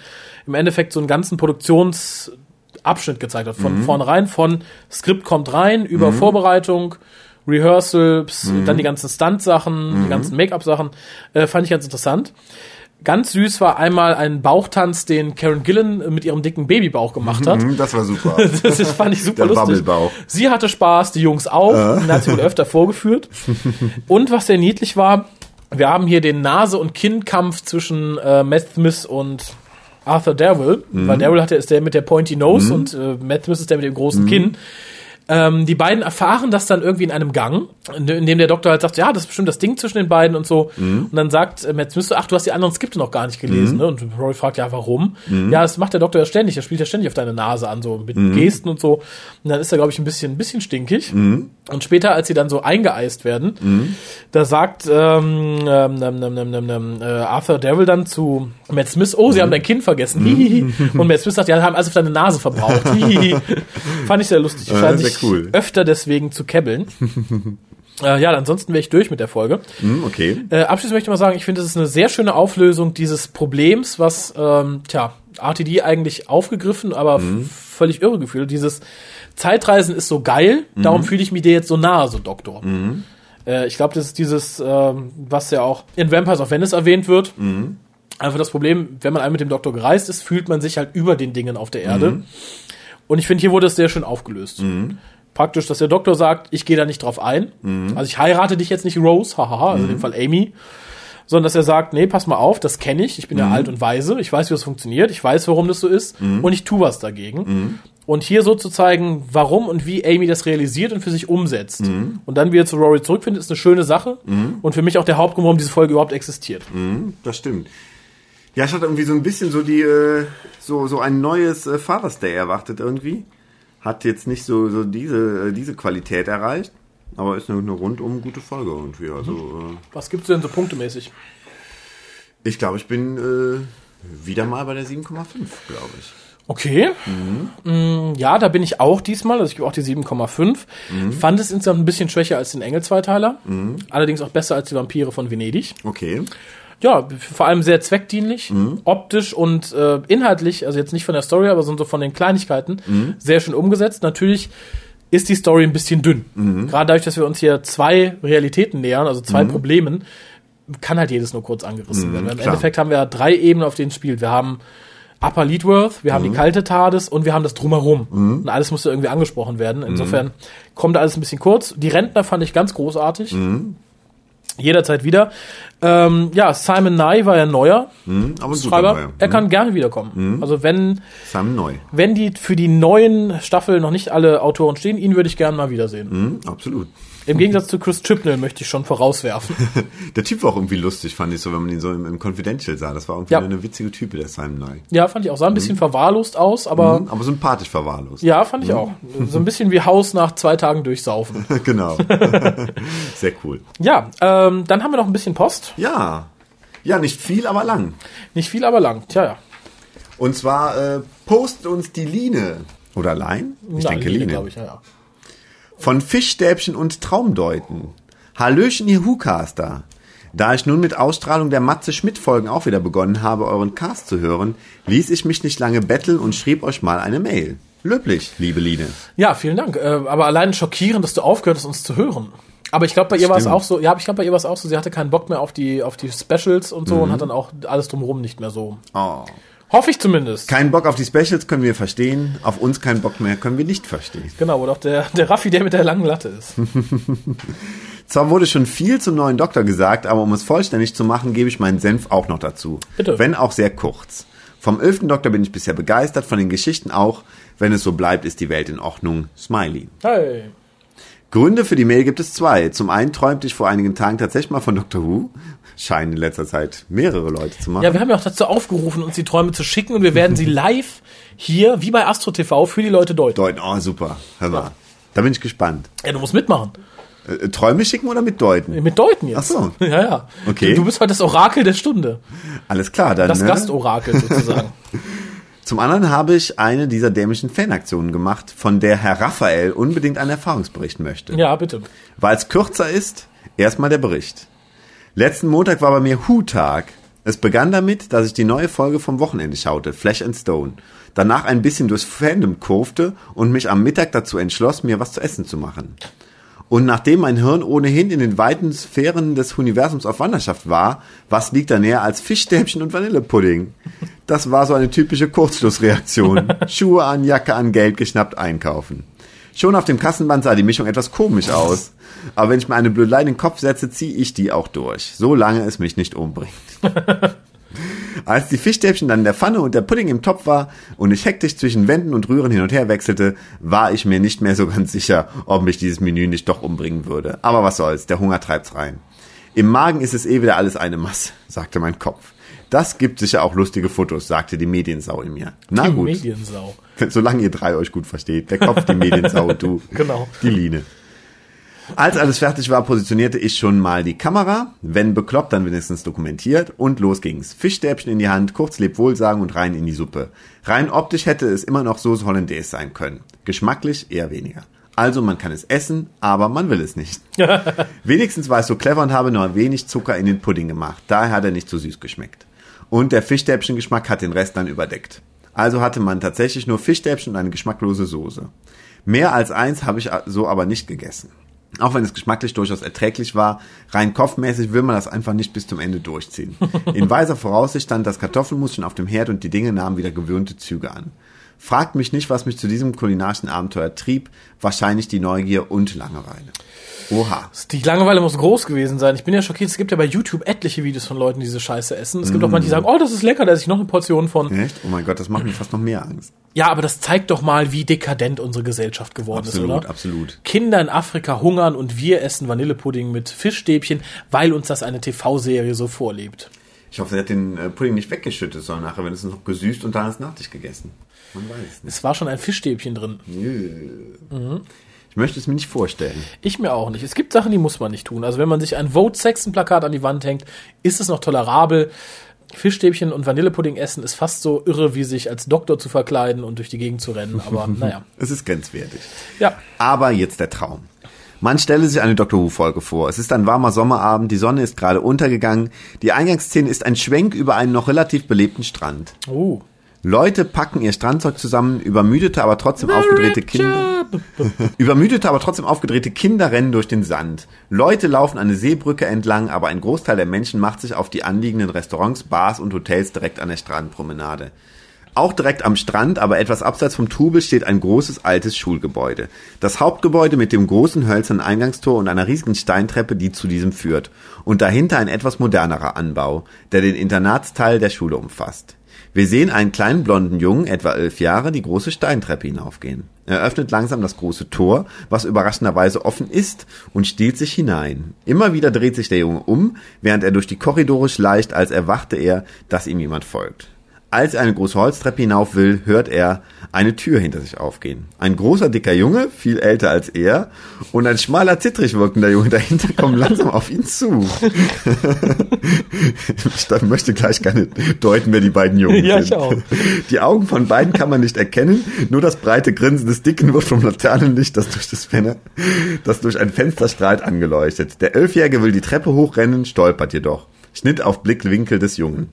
im Endeffekt so einen ganzen Produktionsabschnitt gezeigt hat. Von vornherein, von Skript kommt rein, über Vorbereitung, Rehearsals, dann die ganzen Stunt-Sachen, die ganzen Make-up-Sachen. Äh, fand ich ganz interessant. Ganz süß war einmal ein Bauchtanz, den Karen Gillan mit ihrem dicken Babybauch gemacht hat. Mhm, Das war super. Das fand ich super Der lustig. Wabbelbauch. Sie hatte Spaß, die Jungs auch. Und hat sie wohl öfter vorgeführt. Und was sehr niedlich war, wir haben hier den Nase- und Kinnkampf zwischen äh, Matt Smith und Arthur Darrell. Weil Darrell hat, ist der mit der Pointy Nose und äh, Matt Smith ist der mit dem großen Kinn. Ähm, die beiden erfahren das dann irgendwie in einem Gang, in, in dem der Doktor halt sagt, ja, das ist bestimmt das Ding zwischen den beiden und so. Und dann sagt äh, Matt Smith, so, ach, du hast die anderen Skripte noch gar nicht gelesen. Ne? Und Rory fragt, ja, warum? Ja, das macht der Doktor ja ständig. Er spielt ja ständig auf deine Nase an, so mit Gesten und so. Und dann ist er, glaube ich, ein bisschen, ein bisschen stinkig. Und später, als sie dann so eingeeist werden, da sagt ähm, ähm, ähm, ähm, ähm, äh, Arthur Devil dann zu Matt Smith, oh, sie haben dein Kind vergessen. Und Matt Smith sagt, ja, haben alles auf deine Nase verbraucht. Fand ich sehr lustig. Äh, cool. öfter deswegen zu kebbeln. äh, ja, ansonsten wäre ich durch mit der Folge. Hm, okay. Äh, abschließend möchte ich mal sagen, ich finde, es ist eine sehr schöne Auflösung dieses Problems, was, ähm, tja, RTD eigentlich aufgegriffen, aber f- völlig irregefühlt. Dieses Zeitreisen ist so geil, darum fühle ich mich dir jetzt so nahe, so Doktor. Äh, ich glaube, das ist dieses, ähm, was ja auch in Vampires of Venice erwähnt wird. Einfach das Problem, wenn man einmal mit dem Doktor gereist ist, fühlt man sich halt über den Dingen auf der Erde. Und ich finde, hier wurde es sehr schön aufgelöst. Praktisch, dass der Doktor sagt, ich gehe da nicht drauf ein. Also ich heirate dich jetzt nicht Rose, hahaha, also in dem Fall Amy. Sondern dass er sagt, nee, pass mal auf, das kenne ich, ich bin ja alt und weise, ich weiß, wie das funktioniert, ich weiß, warum das so ist und ich tu was dagegen. Und hier so zu zeigen, warum und wie Amy das realisiert und für sich umsetzt. Und dann wieder zu Rory zurückfindet, ist eine schöne Sache. Und für mich auch der Hauptgrund, warum diese Folge überhaupt existiert. Das stimmt. Ja, es hat irgendwie so ein bisschen so die, äh, so, so ein neues äh, Father's Day erwartet irgendwie. Hat jetzt nicht so, so diese, äh, diese Qualität erreicht. Aber ist eine, eine rundum gute Folge irgendwie. Also, äh, Was gibt's denn so punktemäßig? ich glaube, ich bin äh, wieder mal bei der 7,5, glaube ich. Okay. Mm, Ja, da bin ich auch diesmal. Also ich gebe auch die 7,5. Fand es insgesamt ein bisschen schwächer als den Engel-Zweiteiler. Allerdings auch besser als die Vampire von Venedig. Okay. Ja, vor allem sehr zweckdienlich, optisch und äh, inhaltlich, also jetzt nicht von der Story, aber so von den Kleinigkeiten, sehr schön umgesetzt. Natürlich ist die Story ein bisschen dünn. Gerade dadurch, dass wir uns hier zwei Realitäten nähern, also zwei Problemen, kann halt jedes nur kurz angerissen werden. Weil Im klar. Endeffekt haben wir drei Ebenen, auf denen es spielt. Wir haben Upper Leadworth, wir haben die kalte TARDIS und wir haben das Drumherum. Und alles musste irgendwie angesprochen werden. Insofern kommt alles ein bisschen kurz. Die Rentner fand ich ganz großartig. Jederzeit wieder. Ähm, ja, Simon Nye war ja neuer Hm, aber Schreiber. Neuer. Er kann gerne wiederkommen. Also wenn, Sam Neu. wenn die für die neuen Staffeln noch nicht alle Autoren stehen, ihn würde ich gerne mal wiedersehen. Hm, absolut. Im Gegensatz zu Chris Chibnall möchte ich schon vorauswerfen. Der Typ war auch irgendwie lustig, fand ich so, wenn man ihn so im, im Confidential sah. Das war irgendwie Ja. eine witzige Type, der Simon Neu. ja, fand ich auch. Sah ein bisschen verwahrlost aus, aber Aber sympathisch verwahrlost. ja, fand ich auch. So ein bisschen wie Haus nach zwei Tagen durchsaufen. genau. Sehr cool. Ja, ähm, dann haben wir noch ein bisschen Post. Ja. Ja, nicht viel, aber lang. Nicht viel, aber lang. Tja, ja. Und zwar äh, postet uns die Line. Oder Lein? Ich Na, denke Line, Line. glaube ich, ja, ja. Von Fischstäbchen und Traumdeuten. Hallöchen, ihr Hucaster. Da ich nun mit Ausstrahlung der Matze Schmidt-Folgen auch wieder begonnen habe, euren Cast zu hören, ließ ich mich nicht lange betteln und schrieb euch mal eine Mail. Löblich, liebe Line. Ja, vielen Dank. Äh, aber allein schockierend, dass du aufgehört hast, uns zu hören. Aber ich glaube, bei ihr war es auch so, ja, ich glaube, bei ihr war es auch so, sie hatte keinen Bock mehr auf die, auf die Specials und so Mhm. und hat dann auch alles drumherum nicht mehr so. Oh. Hoffe ich zumindest. Kein Bock auf die Specials können wir verstehen, auf uns keinen Bock mehr können wir nicht verstehen. Genau, oder auch der, der Raffi, der mit der langen Latte ist. Zwar wurde schon viel zum neuen Doktor gesagt, aber um es vollständig zu machen, gebe ich meinen Senf auch noch dazu. Bitte. Wenn auch sehr kurz. Vom elften Doktor bin ich bisher begeistert, von den Geschichten auch. Wenn es so bleibt, ist die Welt in Ordnung. Smiley. Hey. Gründe für die Mail gibt es zwei. Zum einen träumte ich vor einigen Tagen tatsächlich mal von Doctor Who. Scheinen in letzter Zeit mehrere Leute zu machen. Ja, wir haben ja auch dazu aufgerufen, uns die Träume zu schicken und wir werden sie live hier, wie bei Astro TV, für die Leute deuten. Deuten. Oh, super. Hör mal. Da bin ich gespannt. Ja, du musst mitmachen. Äh, Träume schicken oder mit deuten? Mit Deuten jetzt. Ach so. Ja, ja. Okay. Du, du bist heute das Orakel der Stunde. Alles klar, dann. Das ne? Gastorakel sozusagen. Zum anderen habe ich eine dieser dämlichen Fanaktionen gemacht, von der Herr Raphael unbedingt einen Erfahrungsbericht möchte. ja, bitte. Weil es kürzer ist, erstmal der Bericht. Letzten Montag war bei mir Hu-Tag. Es begann damit, dass ich die neue Folge vom Wochenende schaute, Flesh and Stone. Danach ein bisschen durchs Fandom kurfte und mich am Mittag dazu entschloss, mir was zu essen zu machen. Und nachdem mein Hirn ohnehin in den weiten Sphären des Universums auf Wanderschaft war, was liegt da näher als Fischstäbchen und Vanillepudding? Das war so eine typische Kurzschlussreaktion. Schuhe an, Jacke an, Geld geschnappt, einkaufen. Schon auf dem Kassenband sah die Mischung etwas komisch aus. Aber wenn ich mir eine Blödelei in den Kopf setze, ziehe ich die auch durch. Solange es mich nicht umbringt. Als die Fischstäbchen dann in der Pfanne und der Pudding im Topf war und ich hektisch zwischen Wenden und Rühren hin und her wechselte, war ich mir nicht mehr so ganz sicher, ob mich dieses Menü nicht doch umbringen würde. Aber was soll's, der Hunger treibt's rein. Im Magen ist es eh wieder alles eine Masse, sagte mein Kopf. Das gibt sicher auch lustige Fotos, sagte die Mediensau in mir. Na Die gut, Mediensau. solange ihr drei euch gut versteht. Der Kopf, die Mediensau und du, Genau. die Line. Als alles fertig war, positionierte ich schon mal die Kamera, wenn bekloppt, dann wenigstens dokumentiert und los ging's. Fischstäbchen in die Hand, kurz Lebwohl sagen und rein in die Suppe. Rein optisch hätte es immer noch Soße Hollandaise sein können. Geschmacklich eher weniger. Also man kann es essen, aber man will es nicht. Wenigstens war es so clever und habe nur ein wenig Zucker in den Pudding gemacht. Daher hat er nicht so süß geschmeckt. Und der Fischstäbchengeschmack hat den Rest dann überdeckt. Also hatte man tatsächlich nur Fischstäbchen und eine geschmacklose Soße. Mehr als eins habe ich so aber nicht gegessen. Auch wenn es geschmacklich durchaus erträglich war, rein kopfmäßig will man das einfach nicht bis zum Ende durchziehen. In weiser Voraussicht stand das Kartoffelmus schon auf dem Herd und die Dinge nahmen wieder gewöhnte Züge an. Fragt mich nicht, was mich zu diesem kulinarischen Abenteuer trieb, wahrscheinlich die Neugier und Langeweile. Oha. Die Langeweile muss groß gewesen sein. Ich bin ja schockiert. Es gibt ja bei YouTube etliche Videos von Leuten, die diese Scheiße essen. Es gibt auch manche, die sagen, oh, das ist lecker, da esse ich noch eine Portion von. Echt? Oh mein Gott, das macht mir fast noch mehr Angst. Ja, aber das zeigt doch mal, wie dekadent unsere Gesellschaft geworden Absolut, ist, oder? absolut. Kinder in Afrika hungern und wir essen Vanillepudding mit Fischstäbchen, weil uns das eine TV-Serie so vorlebt. Ich hoffe, er hat den äh, Pudding nicht weggeschüttet, sondern nachher wird es noch gesüßt und dann als Nachtisch gegessen. Man weiß es nicht. Es war schon ein Fischstäbchen drin. Ich möchte es mir nicht vorstellen. Ich mir auch nicht. Es gibt Sachen, die muss man nicht tun. Also wenn man sich ein Vote Sexton Plakat an die Wand hängt, ist es noch tolerabel. Fischstäbchen und Vanillepudding essen ist fast so irre, wie sich als Doktor zu verkleiden und durch die Gegend zu rennen. Aber naja. Es ist grenzwertig. Ja. Aber jetzt der Traum. Man stelle sich eine Doctor Who-Folge vor. Es ist ein warmer Sommerabend, die Sonne ist gerade untergegangen. Die Eingangsszene ist ein Schwenk über einen noch relativ belebten Strand. Oh. Leute packen ihr Strandzeug zusammen, übermüdete, aber trotzdem aufgedrehte Kinder. Übermüdete, aber trotzdem aufgedrehte Kinder rennen durch den Sand. Leute laufen eine Seebrücke entlang, aber ein Großteil der Menschen macht sich auf die anliegenden Restaurants, Bars und Hotels direkt an der Strandpromenade. Auch direkt am Strand, aber etwas abseits vom Trubel, steht ein großes altes Schulgebäude. Das Hauptgebäude mit dem großen hölzernen Eingangstor und einer riesigen Steintreppe, die zu diesem führt. Und dahinter ein etwas modernerer Anbau, der den Internatsteil der Schule umfasst. Wir sehen einen kleinen blonden Jungen, etwa elf Jahre, die große Steintreppe hinaufgehen. Er öffnet langsam das große Tor, was überraschenderweise offen ist, und stiehlt sich hinein. Immer wieder dreht sich der Junge um, während er durch die Korridore schleicht, als erwachte er, dass ihm jemand folgt. Als er eine große Holztreppe hinauf will, hört er eine Tür hinter sich aufgehen. Ein großer, dicker Junge, viel älter als er, und ein schmaler, zittrig wirkender Junge dahinter kommen langsam auf ihn zu. ich möchte gleich gerne deuten, wer die beiden Jungen Ja, sind. ich auch. Die Augen von beiden kann man nicht erkennen, nur das breite Grinsen des Dicken wird vom Laternenlicht, das durch das Fenster, das durch ein Fenster strahlt, angeleuchtet. Der Elfjährige will die Treppe hochrennen, stolpert jedoch. Schnitt auf Blickwinkel des Jungen.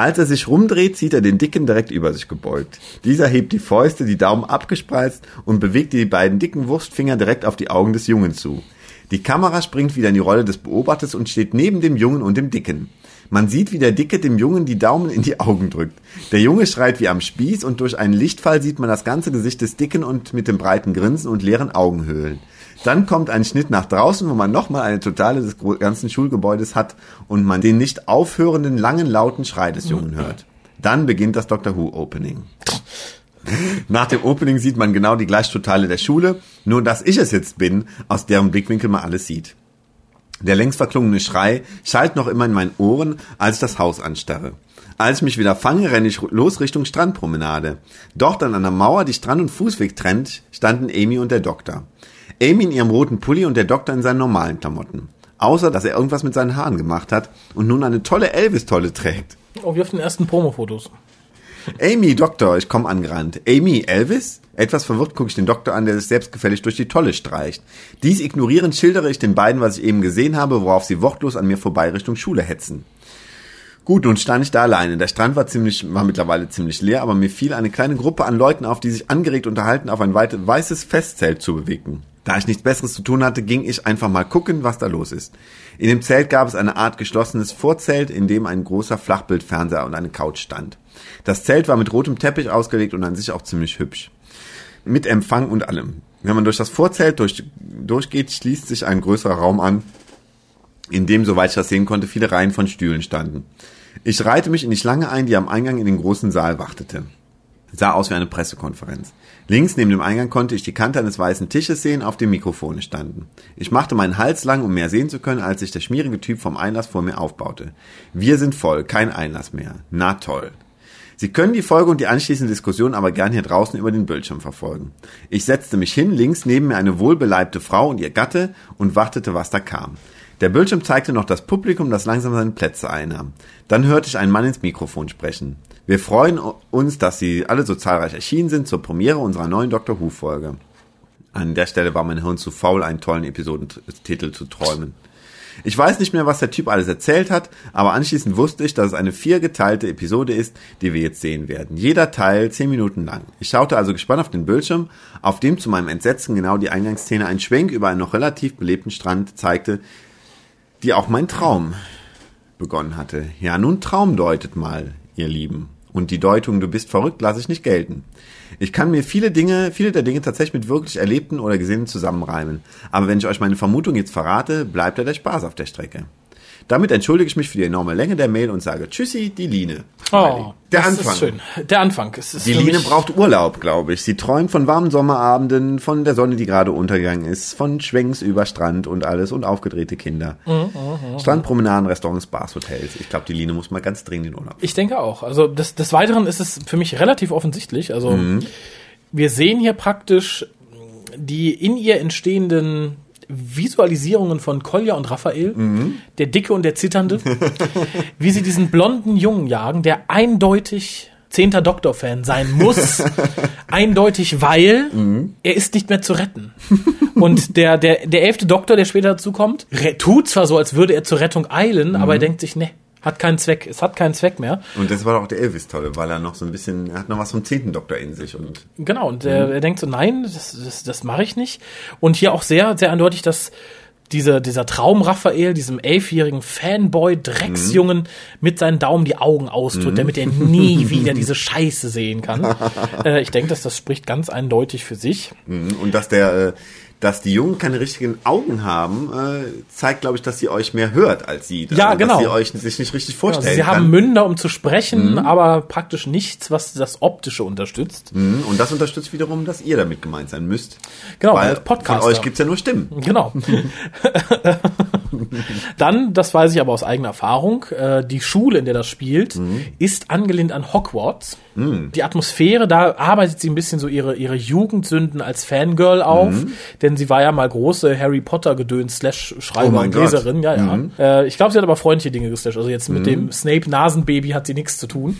Als er sich rumdreht, sieht er den Dicken direkt über sich gebeugt. Dieser hebt die Fäuste, die Daumen abgespreizt und bewegt die beiden dicken Wurstfinger direkt auf die Augen des Jungen zu. Die Kamera springt wieder in die Rolle des Beobachters und steht neben dem Jungen und dem Dicken. Man sieht, wie der Dicke dem Jungen die Daumen in die Augen drückt. Der Junge schreit wie am Spieß und durch einen Lichtfall sieht man das ganze Gesicht des Dicken und mit dem breiten Grinsen und leeren Augenhöhlen. Dann kommt ein Schnitt nach draußen, wo man nochmal eine Totale des ganzen Schulgebäudes hat und man den nicht aufhörenden langen lauten Schrei des Jungen hört. Dann beginnt das Doctor Who Opening. Nach dem Opening sieht man genau die Gleichtotale der Schule, nur dass ich es jetzt bin, aus deren Blickwinkel man alles sieht. Der längst verklungene Schrei schallt noch immer in meinen Ohren, als ich das Haus anstarre. Als ich mich wieder fange, renne ich los Richtung Strandpromenade. Dort an einer Mauer, die Strand- und Fußweg trennt, standen Amy und der Doktor. Amy in ihrem roten Pulli und der Doktor in seinen normalen Klamotten. Außer, dass er irgendwas mit seinen Haaren gemacht hat und nun eine tolle Elvis-Tolle trägt. Oh, wie auf den ersten Promo-Fotos. Amy, Doktor, ich komme angerannt. Amy, Elvis? Etwas verwirrt gucke ich den Doktor an, der sich selbstgefällig durch die Tolle streicht. Dies ignorierend schildere ich den beiden, was ich eben gesehen habe, worauf sie wortlos an mir vorbei Richtung Schule hetzen. Gut, nun stand ich da alleine. Der Strand war ziemlich, war mittlerweile ziemlich leer, aber mir fiel eine kleine Gruppe an Leuten auf, die sich angeregt unterhalten, auf ein weit, weißes Festzelt zu bewegen. Da ich nichts Besseres zu tun hatte, ging ich einfach mal gucken, was da los ist. In dem Zelt gab es eine Art geschlossenes Vorzelt, in dem ein großer Flachbildfernseher und eine Couch stand. Das Zelt war mit rotem Teppich ausgelegt und an sich auch ziemlich hübsch. Mit Empfang und allem. Wenn man durch das Vorzelt durch, durchgeht, schließt sich ein größerer Raum an, in dem, soweit ich das sehen konnte, viele Reihen von Stühlen standen. Ich reihte mich in die Schlange ein, die am Eingang in den großen Saal wartete. Sah aus wie eine Pressekonferenz. Links neben dem Eingang konnte ich die Kante eines weißen Tisches sehen, auf dem Mikrofone standen. Ich machte meinen Hals lang, um mehr sehen zu können, als sich der schmierige Typ vom Einlass vor mir aufbaute. Wir sind voll, kein Einlass mehr. Na toll. Sie können die Folge und die anschließende Diskussion aber gern hier draußen über den Bildschirm verfolgen. Ich setzte mich hin, links neben mir eine wohlbeleibte Frau und ihr Gatte und wartete, was da kam. Der Bildschirm zeigte noch das Publikum, das langsam seine Plätze einnahm. Dann hörte ich einen Mann ins Mikrofon sprechen. Wir freuen uns, dass Sie alle so zahlreich erschienen sind zur Premiere unserer neuen Doctor Who-Folge. An der Stelle war mein Hirn zu faul, einen tollen Episodentitel zu träumen. Ich weiß nicht mehr, was der Typ alles erzählt hat, aber anschließend wusste ich, dass es eine viergeteilte Episode ist, die wir jetzt sehen werden. Jeder Teil zehn Minuten lang. Ich schaute also gespannt auf den Bildschirm, auf dem zu meinem Entsetzen genau die Eingangsszene ein Schwenk über einen noch relativ belebten Strand zeigte, die auch mein Traum begonnen hatte. Ja, nun Traum deutet mal, ihr Lieben. Und die Deutung, du bist verrückt, lasse ich nicht gelten. Ich kann mir viele Dinge, viele der Dinge tatsächlich mit wirklich erlebten oder gesehenen zusammenreimen. Aber wenn ich euch meine Vermutung jetzt verrate, bleibt ja der Spaß auf der Strecke. Damit entschuldige ich mich für die enorme Länge der Mail und sage Tschüssi, die Line. Oh, Der das Anfang. ist schön. Der Anfang. Es ist Die Line braucht Urlaub, glaube ich. Sie träumt von warmen Sommerabenden, von der Sonne, die gerade untergegangen ist, von Schwenks über Strand und alles und aufgedrehte Kinder. Mhm, Strandpromenaden, Restaurants, Bars, Hotels. Ich glaube, die Line muss mal ganz dringend in Urlaub. Ich denke auch. Also des, des Weiteren ist es für mich relativ offensichtlich. Also wir sehen hier praktisch die in ihr entstehenden Visualisierungen von Kolja und Raphael, der Dicke und der Zitternde, wie sie diesen blonden Jungen jagen, der eindeutig zehnter Doktor-Fan sein muss, eindeutig, weil er ist nicht mehr zu retten. Und der, der, der elfte Doktor, der später dazu kommt, tut zwar so, als würde er zur Rettung eilen, aber er denkt sich, ne, hat keinen Zweck, es hat keinen Zweck mehr. Und das war doch auch der Elvis tolle, weil er noch so ein bisschen, er hat noch was vom zehnten Doktor in sich und Genau, und er, er denkt so, nein, das, das, das mache ich nicht. Und hier auch sehr, sehr eindeutig, dass dieser, dieser Traum Raphael, diesem elfjährigen Fanboy-Drecksjungen mit seinen Daumen die Augen austut, damit er nie wieder diese Scheiße sehen kann. äh, ich denke, dass das spricht ganz eindeutig für sich. Mhm. Und dass der, äh, dass die Jungen keine richtigen Augen haben, äh, zeigt, glaube ich, dass sie euch mehr hört als sie. Ja, genau. Dass sie euch sich nicht richtig Also vorstellen sie kann. haben Münder, um zu sprechen, aber praktisch nichts, was das Optische unterstützt. Mhm. Und das unterstützt wiederum, dass ihr damit gemeint sein müsst. Genau, weil als Podcaster. von euch gibt's ja nur Stimmen. Genau. Dann, das weiß ich aber aus eigener Erfahrung, äh, die Schule, in der das spielt, ist angelehnt an Hogwarts. Die Atmosphäre, da arbeitet sie ein bisschen so ihre, ihre Jugendsünden als Fangirl auf, denn sie war ja mal große Harry Potter gedöns slash Schreiber Oh und Gott. Leserin, ja, ja. Äh, ich glaube, sie hat aber freundliche Dinge geslasht. Also jetzt mit dem Snape Nasenbaby hat sie nichts zu tun.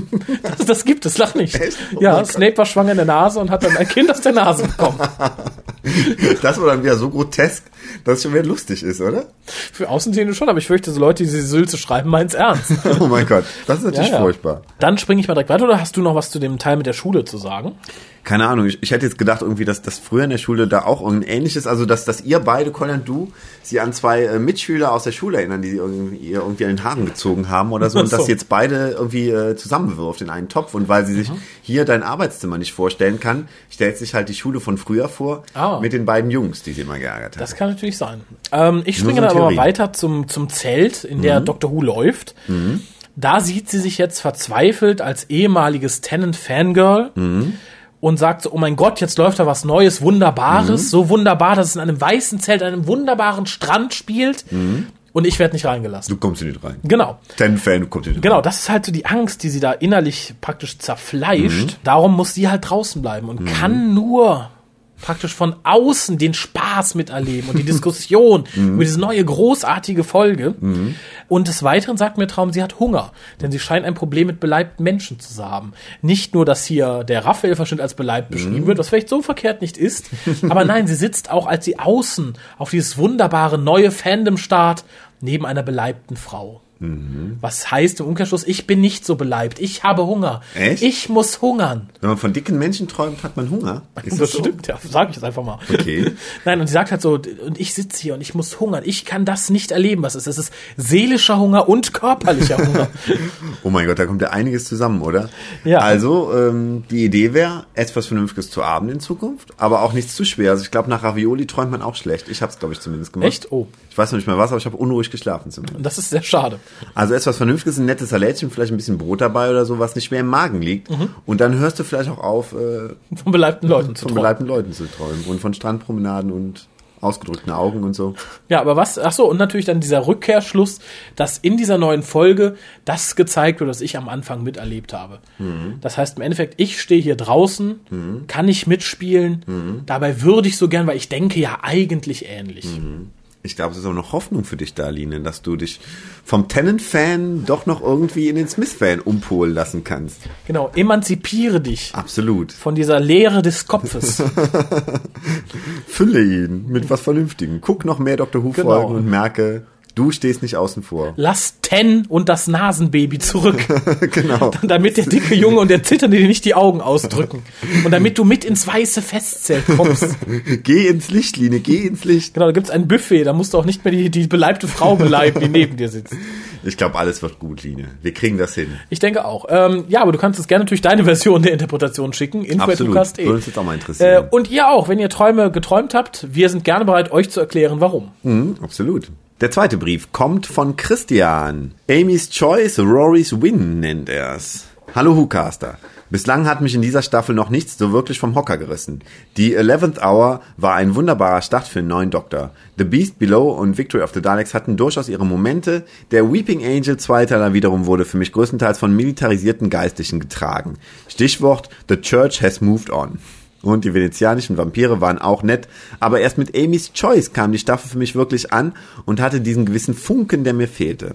das, das gibt es, lach nicht. Oh ja. Snape war schwanger in der Nase und hat dann ein Kind aus der Nase bekommen. Das war dann wieder so grotesk, dass es schon wieder lustig ist, oder? Für Außenstehende schon, aber ich fürchte, so Leute, die diese Sülze schreiben, meint's ernst. Oh mein Gott, das ist natürlich Ja, ja. furchtbar. Dann springe ich mal direkt weiter, oder hast du noch was zu dem Teil mit der Schule zu sagen? Keine Ahnung, ich, ich hätte jetzt gedacht irgendwie, dass das früher in der Schule da auch irgendein ähnliches, also dass, dass ihr beide, Colin und du, sie an zwei äh, Mitschüler aus der Schule erinnern, die irgendwie, ihr irgendwie an den Haaren gezogen haben oder so und so. dass sie jetzt beide irgendwie äh, zusammenwirft in einen Topf und weil sie sich hier dein Arbeitszimmer nicht vorstellen kann, stellt sich halt die Schule von früher vor Ah. mit den beiden Jungs, die sie immer geärgert hat. Das kann natürlich sein. Ähm, ich springe so dann aber weiter zum, zum Zelt, in der Dr. Who läuft. Da sieht sie sich jetzt verzweifelt als ehemaliges Tennant-Fangirl und sagt so, oh mein Gott, jetzt läuft da was Neues, Wunderbares, so wunderbar, dass es in einem weißen Zelt, an einem wunderbaren Strand spielt und ich werde nicht reingelassen. Du kommst hier nicht rein. Genau. Ten-Fan, du kommst hier nicht Genau, rein. das ist halt so die Angst, die sie da innerlich praktisch zerfleischt. Darum muss sie halt draußen bleiben und kann nur praktisch von außen den Spaß miterleben und die Diskussion über diese neue großartige Folge. Und des Weiteren sagt mir Traum, sie hat Hunger, denn sie scheint ein Problem mit beleibten Menschen zu haben. Nicht nur, dass hier der Raphael-Verschnitt als beleibt beschrieben wird, was vielleicht so verkehrt nicht ist, aber nein, sie sitzt auch, als sie außen auf dieses wunderbare neue Fandom start, neben einer beleibten Frau. Was heißt im Umkehrschluss, ich bin nicht so beleibt, ich habe Hunger. Echt? Ich muss hungern. Wenn man von dicken Menschen träumt, hat man Hunger. Ist Das stimmt, ja, sag ich jetzt einfach mal. Okay. Nein, und sie sagt halt so, und ich sitze hier und ich muss hungern. Ich kann das nicht erleben, was es ist. Es ist seelischer Hunger und körperlicher Hunger. Oh mein Gott, da kommt ja einiges zusammen, oder? Ja. Also, ähm, die Idee wäre, etwas Vernünftiges zu Abend in Zukunft, aber auch nichts zu schwer. Also ich glaube, nach Ravioli träumt man auch schlecht. Ich habe es, glaube ich, zumindest gemacht. Echt? Oh. Ich weiß noch nicht mehr was, aber ich habe unruhig geschlafen zumindest. Und das ist sehr schade. Also etwas Vernünftiges, ein nettes Salätchen, vielleicht ein bisschen Brot dabei oder so, was nicht schwer im Magen liegt. Mhm. Und dann hörst du vielleicht auch auf, äh, Von beleibten Leuten zu von träumen. beleibten Leuten zu träumen und von Strandpromenaden und ausgedrückten Augen und so. Ja, aber was, ach so, und natürlich dann dieser Rückkehrschluss, dass in dieser neuen Folge das gezeigt wird, was ich am Anfang miterlebt habe. Das heißt im Endeffekt, ich stehe hier draußen, kann ich mitspielen, dabei würde ich so gern, weil ich denke ja eigentlich ähnlich. Ich glaube, es ist auch noch Hoffnung für dich da, Line, dass du dich vom Tennant-Fan doch noch irgendwie in den Smith-Fan umpolen lassen kannst. Genau, emanzipiere dich Absolut. von dieser Leere des Kopfes. Fülle ihn mit was Vernünftigem. Guck noch mehr Dr. Who-Folgen Genau. und merke, du stehst nicht außen vor. Lass Ten und das Nasenbaby zurück. genau. damit der dicke Junge und der Zitternde dir nicht die Augen ausdrücken. Und damit du mit ins weiße Festzelt kommst. Geh ins Licht, Line, geh ins Licht. Genau, da gibt's ein Buffet, da musst du auch nicht mehr die, die beleibte Frau beleiben, die neben dir sitzt. Ich glaube, alles wird gut, Line. Wir kriegen das hin. Ich denke auch. Ähm, ja, aber du kannst uns gerne natürlich deine Version der Interpretation schicken. Absolut. info@lukas.de. Würde uns jetzt auch mal Äh, interessieren. und ihr auch, wenn ihr Träume geträumt habt, wir sind gerne bereit, euch zu erklären, warum. Mhm, absolut. Der zweite Brief kommt von Christian. Amy's Choice, Rory's Win nennt er's. Hallo Whocaster. Bislang hat mich in dieser Staffel noch nichts so wirklich vom Hocker gerissen. Die 11th Hour war ein wunderbarer Start für einen neuen Doktor. The Beast Below und Victory of the Daleks hatten durchaus ihre Momente. Der Weeping Angel Zweiteiler wiederum wurde für mich größtenteils von militarisierten Geistlichen getragen. Stichwort The Church has moved on. Und die venezianischen Vampire waren auch nett, aber erst mit Amy's Choice kam die Staffel für mich wirklich an und hatte diesen gewissen Funken, der mir fehlte.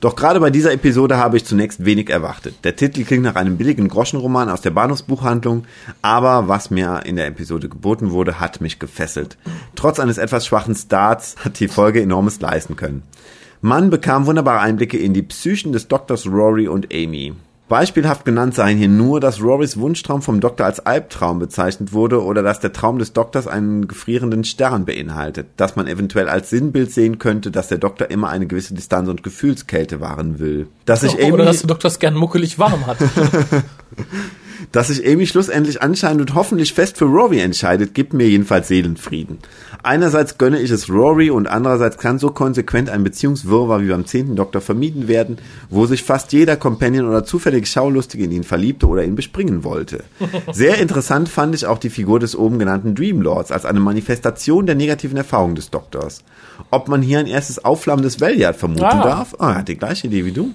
Doch gerade bei dieser Episode habe ich zunächst wenig erwartet. Der Titel klingt nach einem billigen Groschenroman aus der Bahnhofsbuchhandlung, aber was mir in der Episode geboten wurde, hat mich gefesselt. Trotz eines etwas schwachen Starts hat die Folge enormes leisten können. Man bekam wunderbare Einblicke in die Psychen des Doktors Rory und Amy. Beispielhaft genannt seien hier nur, dass Rorys Wunschtraum vom Doktor als Albtraum bezeichnet wurde oder dass der Traum des Doktors einen gefrierenden Stern beinhaltet, dass man eventuell als Sinnbild sehen könnte, dass der Doktor immer eine gewisse Distanz und Gefühlskälte wahren will. Dass sich Amy, Oder dass der Doktor es gern muckelig warm hat. dass sich Amy schlussendlich anscheinend und hoffentlich fest für Rory entscheidet, gibt mir jedenfalls Seelenfrieden. Einerseits gönne ich es Rory und andererseits kann so konsequent ein Beziehungswirrwarr wie beim zehnten Doktor vermieden werden, wo sich fast jeder Companion oder zufällig Schaulustige in ihn verliebte oder ihn bespringen wollte. Sehr interessant fand ich auch die Figur des oben genannten Dreamlords als eine Manifestation der negativen Erfahrung des Doktors. Ob man hier ein erstes Aufflammen des Valiant vermuten Ah. darf? Ah, er hat die gleiche Idee wie du.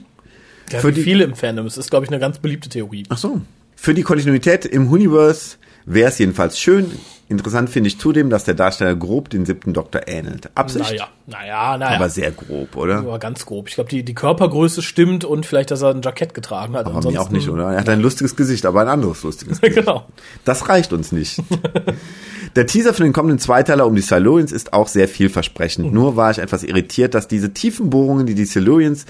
Ja, Für die- viele im Fandom. Es ist, glaube ich, eine ganz beliebte Theorie. Ach so. Für die Kontinuität im Universe wäre es jedenfalls schön. Interessant finde ich zudem, dass der Darsteller grob den siebten Doktor ähnelt. Absicht, Naja, naja, naja. aber sehr grob, oder? Aber ganz grob. Ich glaube, die, die Körpergröße stimmt und vielleicht, dass er ein Jackett getragen hat. Aber mir auch nicht, oder? Er hat ein lustiges Gesicht, aber ein anderes lustiges Gesicht. genau. Das reicht uns nicht. Der Teaser für den kommenden Zweiteiler um die Silurians ist auch sehr vielversprechend. Nur war ich etwas irritiert, dass diese tiefen Bohrungen, die die Silurians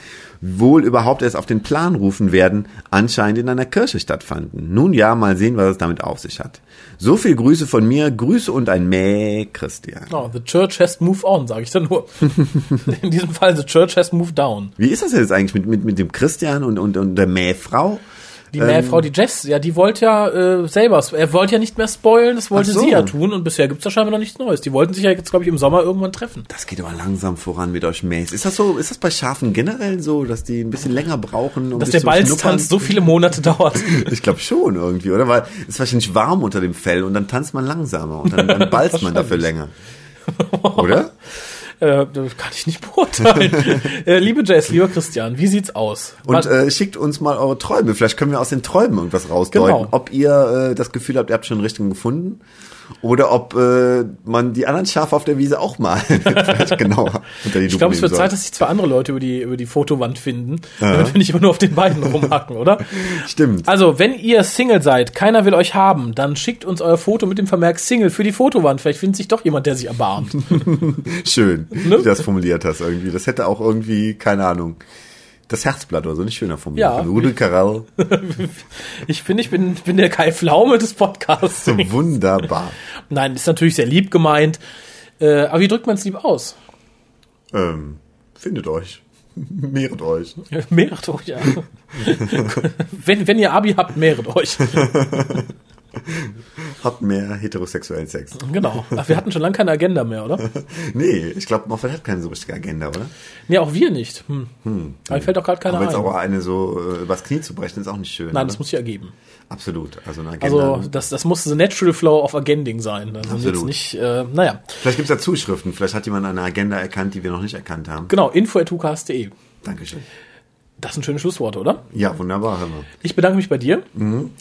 wohl überhaupt erst auf den Plan rufen werden, anscheinend in einer Kirche stattfanden. Nun ja, mal sehen, was es damit auf sich hat. So viel Grüße von mir, Grüße und ein Mäh, Christian. Oh, the church has moved on, sage ich dann nur. In diesem Fall, the church has moved down. Wie ist das jetzt eigentlich mit, mit, mit dem Christian und, und, und der Mähfrau? Die Ähm. Frau, die Jess, ja, die wollte ja äh, selber, er wollte ja nicht mehr spoilen, das wollte so. sie ja tun und bisher gibt's da scheinbar noch nichts Neues. Die wollten sich ja jetzt, glaube ich, im Sommer irgendwann treffen. Das geht aber langsam voran mit euch Mähs. Ist das so, ist das bei Schafen generell so, dass die ein bisschen länger brauchen, um Dass der? Balztanz so viele Monate dauert. Ich glaube schon irgendwie, oder? Weil es ist wahrscheinlich warm unter dem Fell und dann tanzt man langsamer und dann, dann balzt man dafür länger. Oder? äh, das kann ich nicht beurteilen. äh, liebe Jess, lieber Christian, wie sieht's aus? Und äh, schickt uns mal eure Träume. Vielleicht können wir aus den Träumen irgendwas rausdeuten. Genau. Ob ihr äh, das Gefühl habt, ihr habt schon einen richtigen gefunden. Oder ob äh, man die anderen Schafe auf der Wiese auch mal vielleicht genauer unter die Ich glaube, es wird Zeit, dass sich zwei andere Leute über die, über die Fotowand finden, damit wir nicht immer nur auf den beiden rumhacken, oder? Stimmt. Also, wenn ihr Single seid, keiner will euch haben, dann schickt uns euer Foto mit dem Vermerk Single für die Fotowand. Vielleicht findet sich doch jemand, der sich erbarmt. Schön, Ne? wie du das formuliert hast irgendwie. Das hätte auch irgendwie, keine Ahnung, das Herzblatt oder so nicht schöner formuliert. Ja. Von Rudel Karel. Ich finde, ich bin, bin der Kai Pflaume des Podcasts. Wunderbar. Nein, ist natürlich sehr lieb gemeint. Äh, aber wie drückt man es lieb aus? Ähm, findet euch. Mehret euch. Mehret euch, ja. wenn, wenn ihr Abi habt, mehret euch. Habt mehr heterosexuellen Sex. Genau. Ach, wir hatten schon lange keine Agenda mehr, oder? Nee, ich glaube, Moffat hat keine so richtige Agenda, oder? Nee, auch wir nicht. Hm. Aber mir fällt auch gerade keiner Aber jetzt ein. auch eine so äh, übers Knie zu brechen, ist auch nicht schön. Nein, oder? das muss sich ergeben. Absolut. Also eine Agenda. Also das, das muss the natural flow of agending sein. Also Absolut. jetzt nicht, äh, naja. Vielleicht gibt es ja Zuschriften. Vielleicht hat jemand eine Agenda erkannt, die wir noch nicht erkannt haben. Genau, info.tukas.de. Dankeschön. Das ist ein schönes Schlusswort, oder? Ja, wunderbar, mal. Ich bedanke mich bei dir.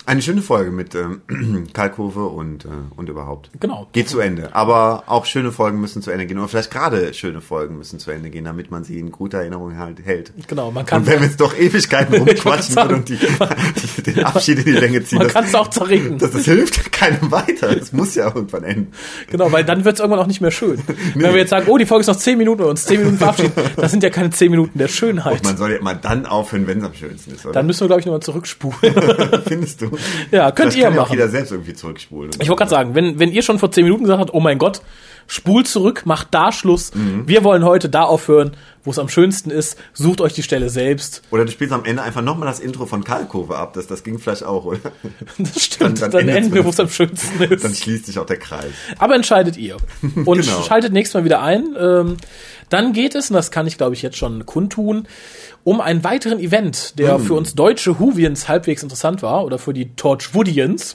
Eine schöne Folge mit ähm, Kalkhofe und, äh, und überhaupt. Genau. Geht zu Ende. Aber auch schöne Folgen müssen zu Ende gehen. Oder vielleicht gerade schöne Folgen müssen zu Ende gehen, damit man sie in guter Erinnerung halt hält. Genau, man kann Und wenn wir jetzt doch Ewigkeiten rumquatschen sagen, und die, die, den Abschied in die Länge ziehen, man kann es auch zerreden. das, das hilft keinem weiter. Das muss ja irgendwann enden. Genau, weil dann wird es irgendwann auch nicht mehr schön. Wenn wir jetzt sagen, oh, die Folge ist noch 10 Minuten und uns 10 Minuten verabschieden, das sind ja keine 10 Minuten der Schönheit. Man soll ja immer dann aufhören, wenn es am schönsten ist, oder? Dann müssen wir, glaube ich, nochmal zurückspulen. Findest du? Ja, könnt Vielleicht ihr kann ja auch machen. jeder selbst irgendwie zurückspulen. Ich wollte gerade sagen, wenn, wenn ihr schon vor 10 Minuten gesagt habt, oh mein Gott, spult zurück, macht da Schluss. Mhm. Wir wollen heute da aufhören, wo es am schönsten ist. Sucht euch die Stelle selbst. Oder du spielst am Ende einfach nochmal das Intro von Kalkove ab. Das, das ging vielleicht auch, oder? Das stimmt. Dann- Dann, dann enden wir, wo es am schönsten ist. Dann schließt sich auch der Kreis. Aber entscheidet ihr. Und Genau. schaltet nächstes Mal wieder ein. Ähm, dann geht es, und das kann ich glaube ich jetzt schon kundtun, um einen weiteren Event, der für uns deutsche Whovians halbwegs interessant war oder für die Torchwoodians.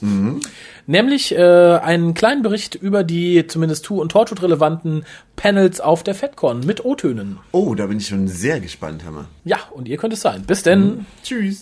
Nämlich äh, einen kleinen Bericht über die zumindest Who- und Torchwood-relevanten Panels auf der FedCon mit O-Tönen. Oh, da bin ich schon sehr gespannt, Hammer. Ja, und ihr könnt es sein. Bis denn. Tschüss.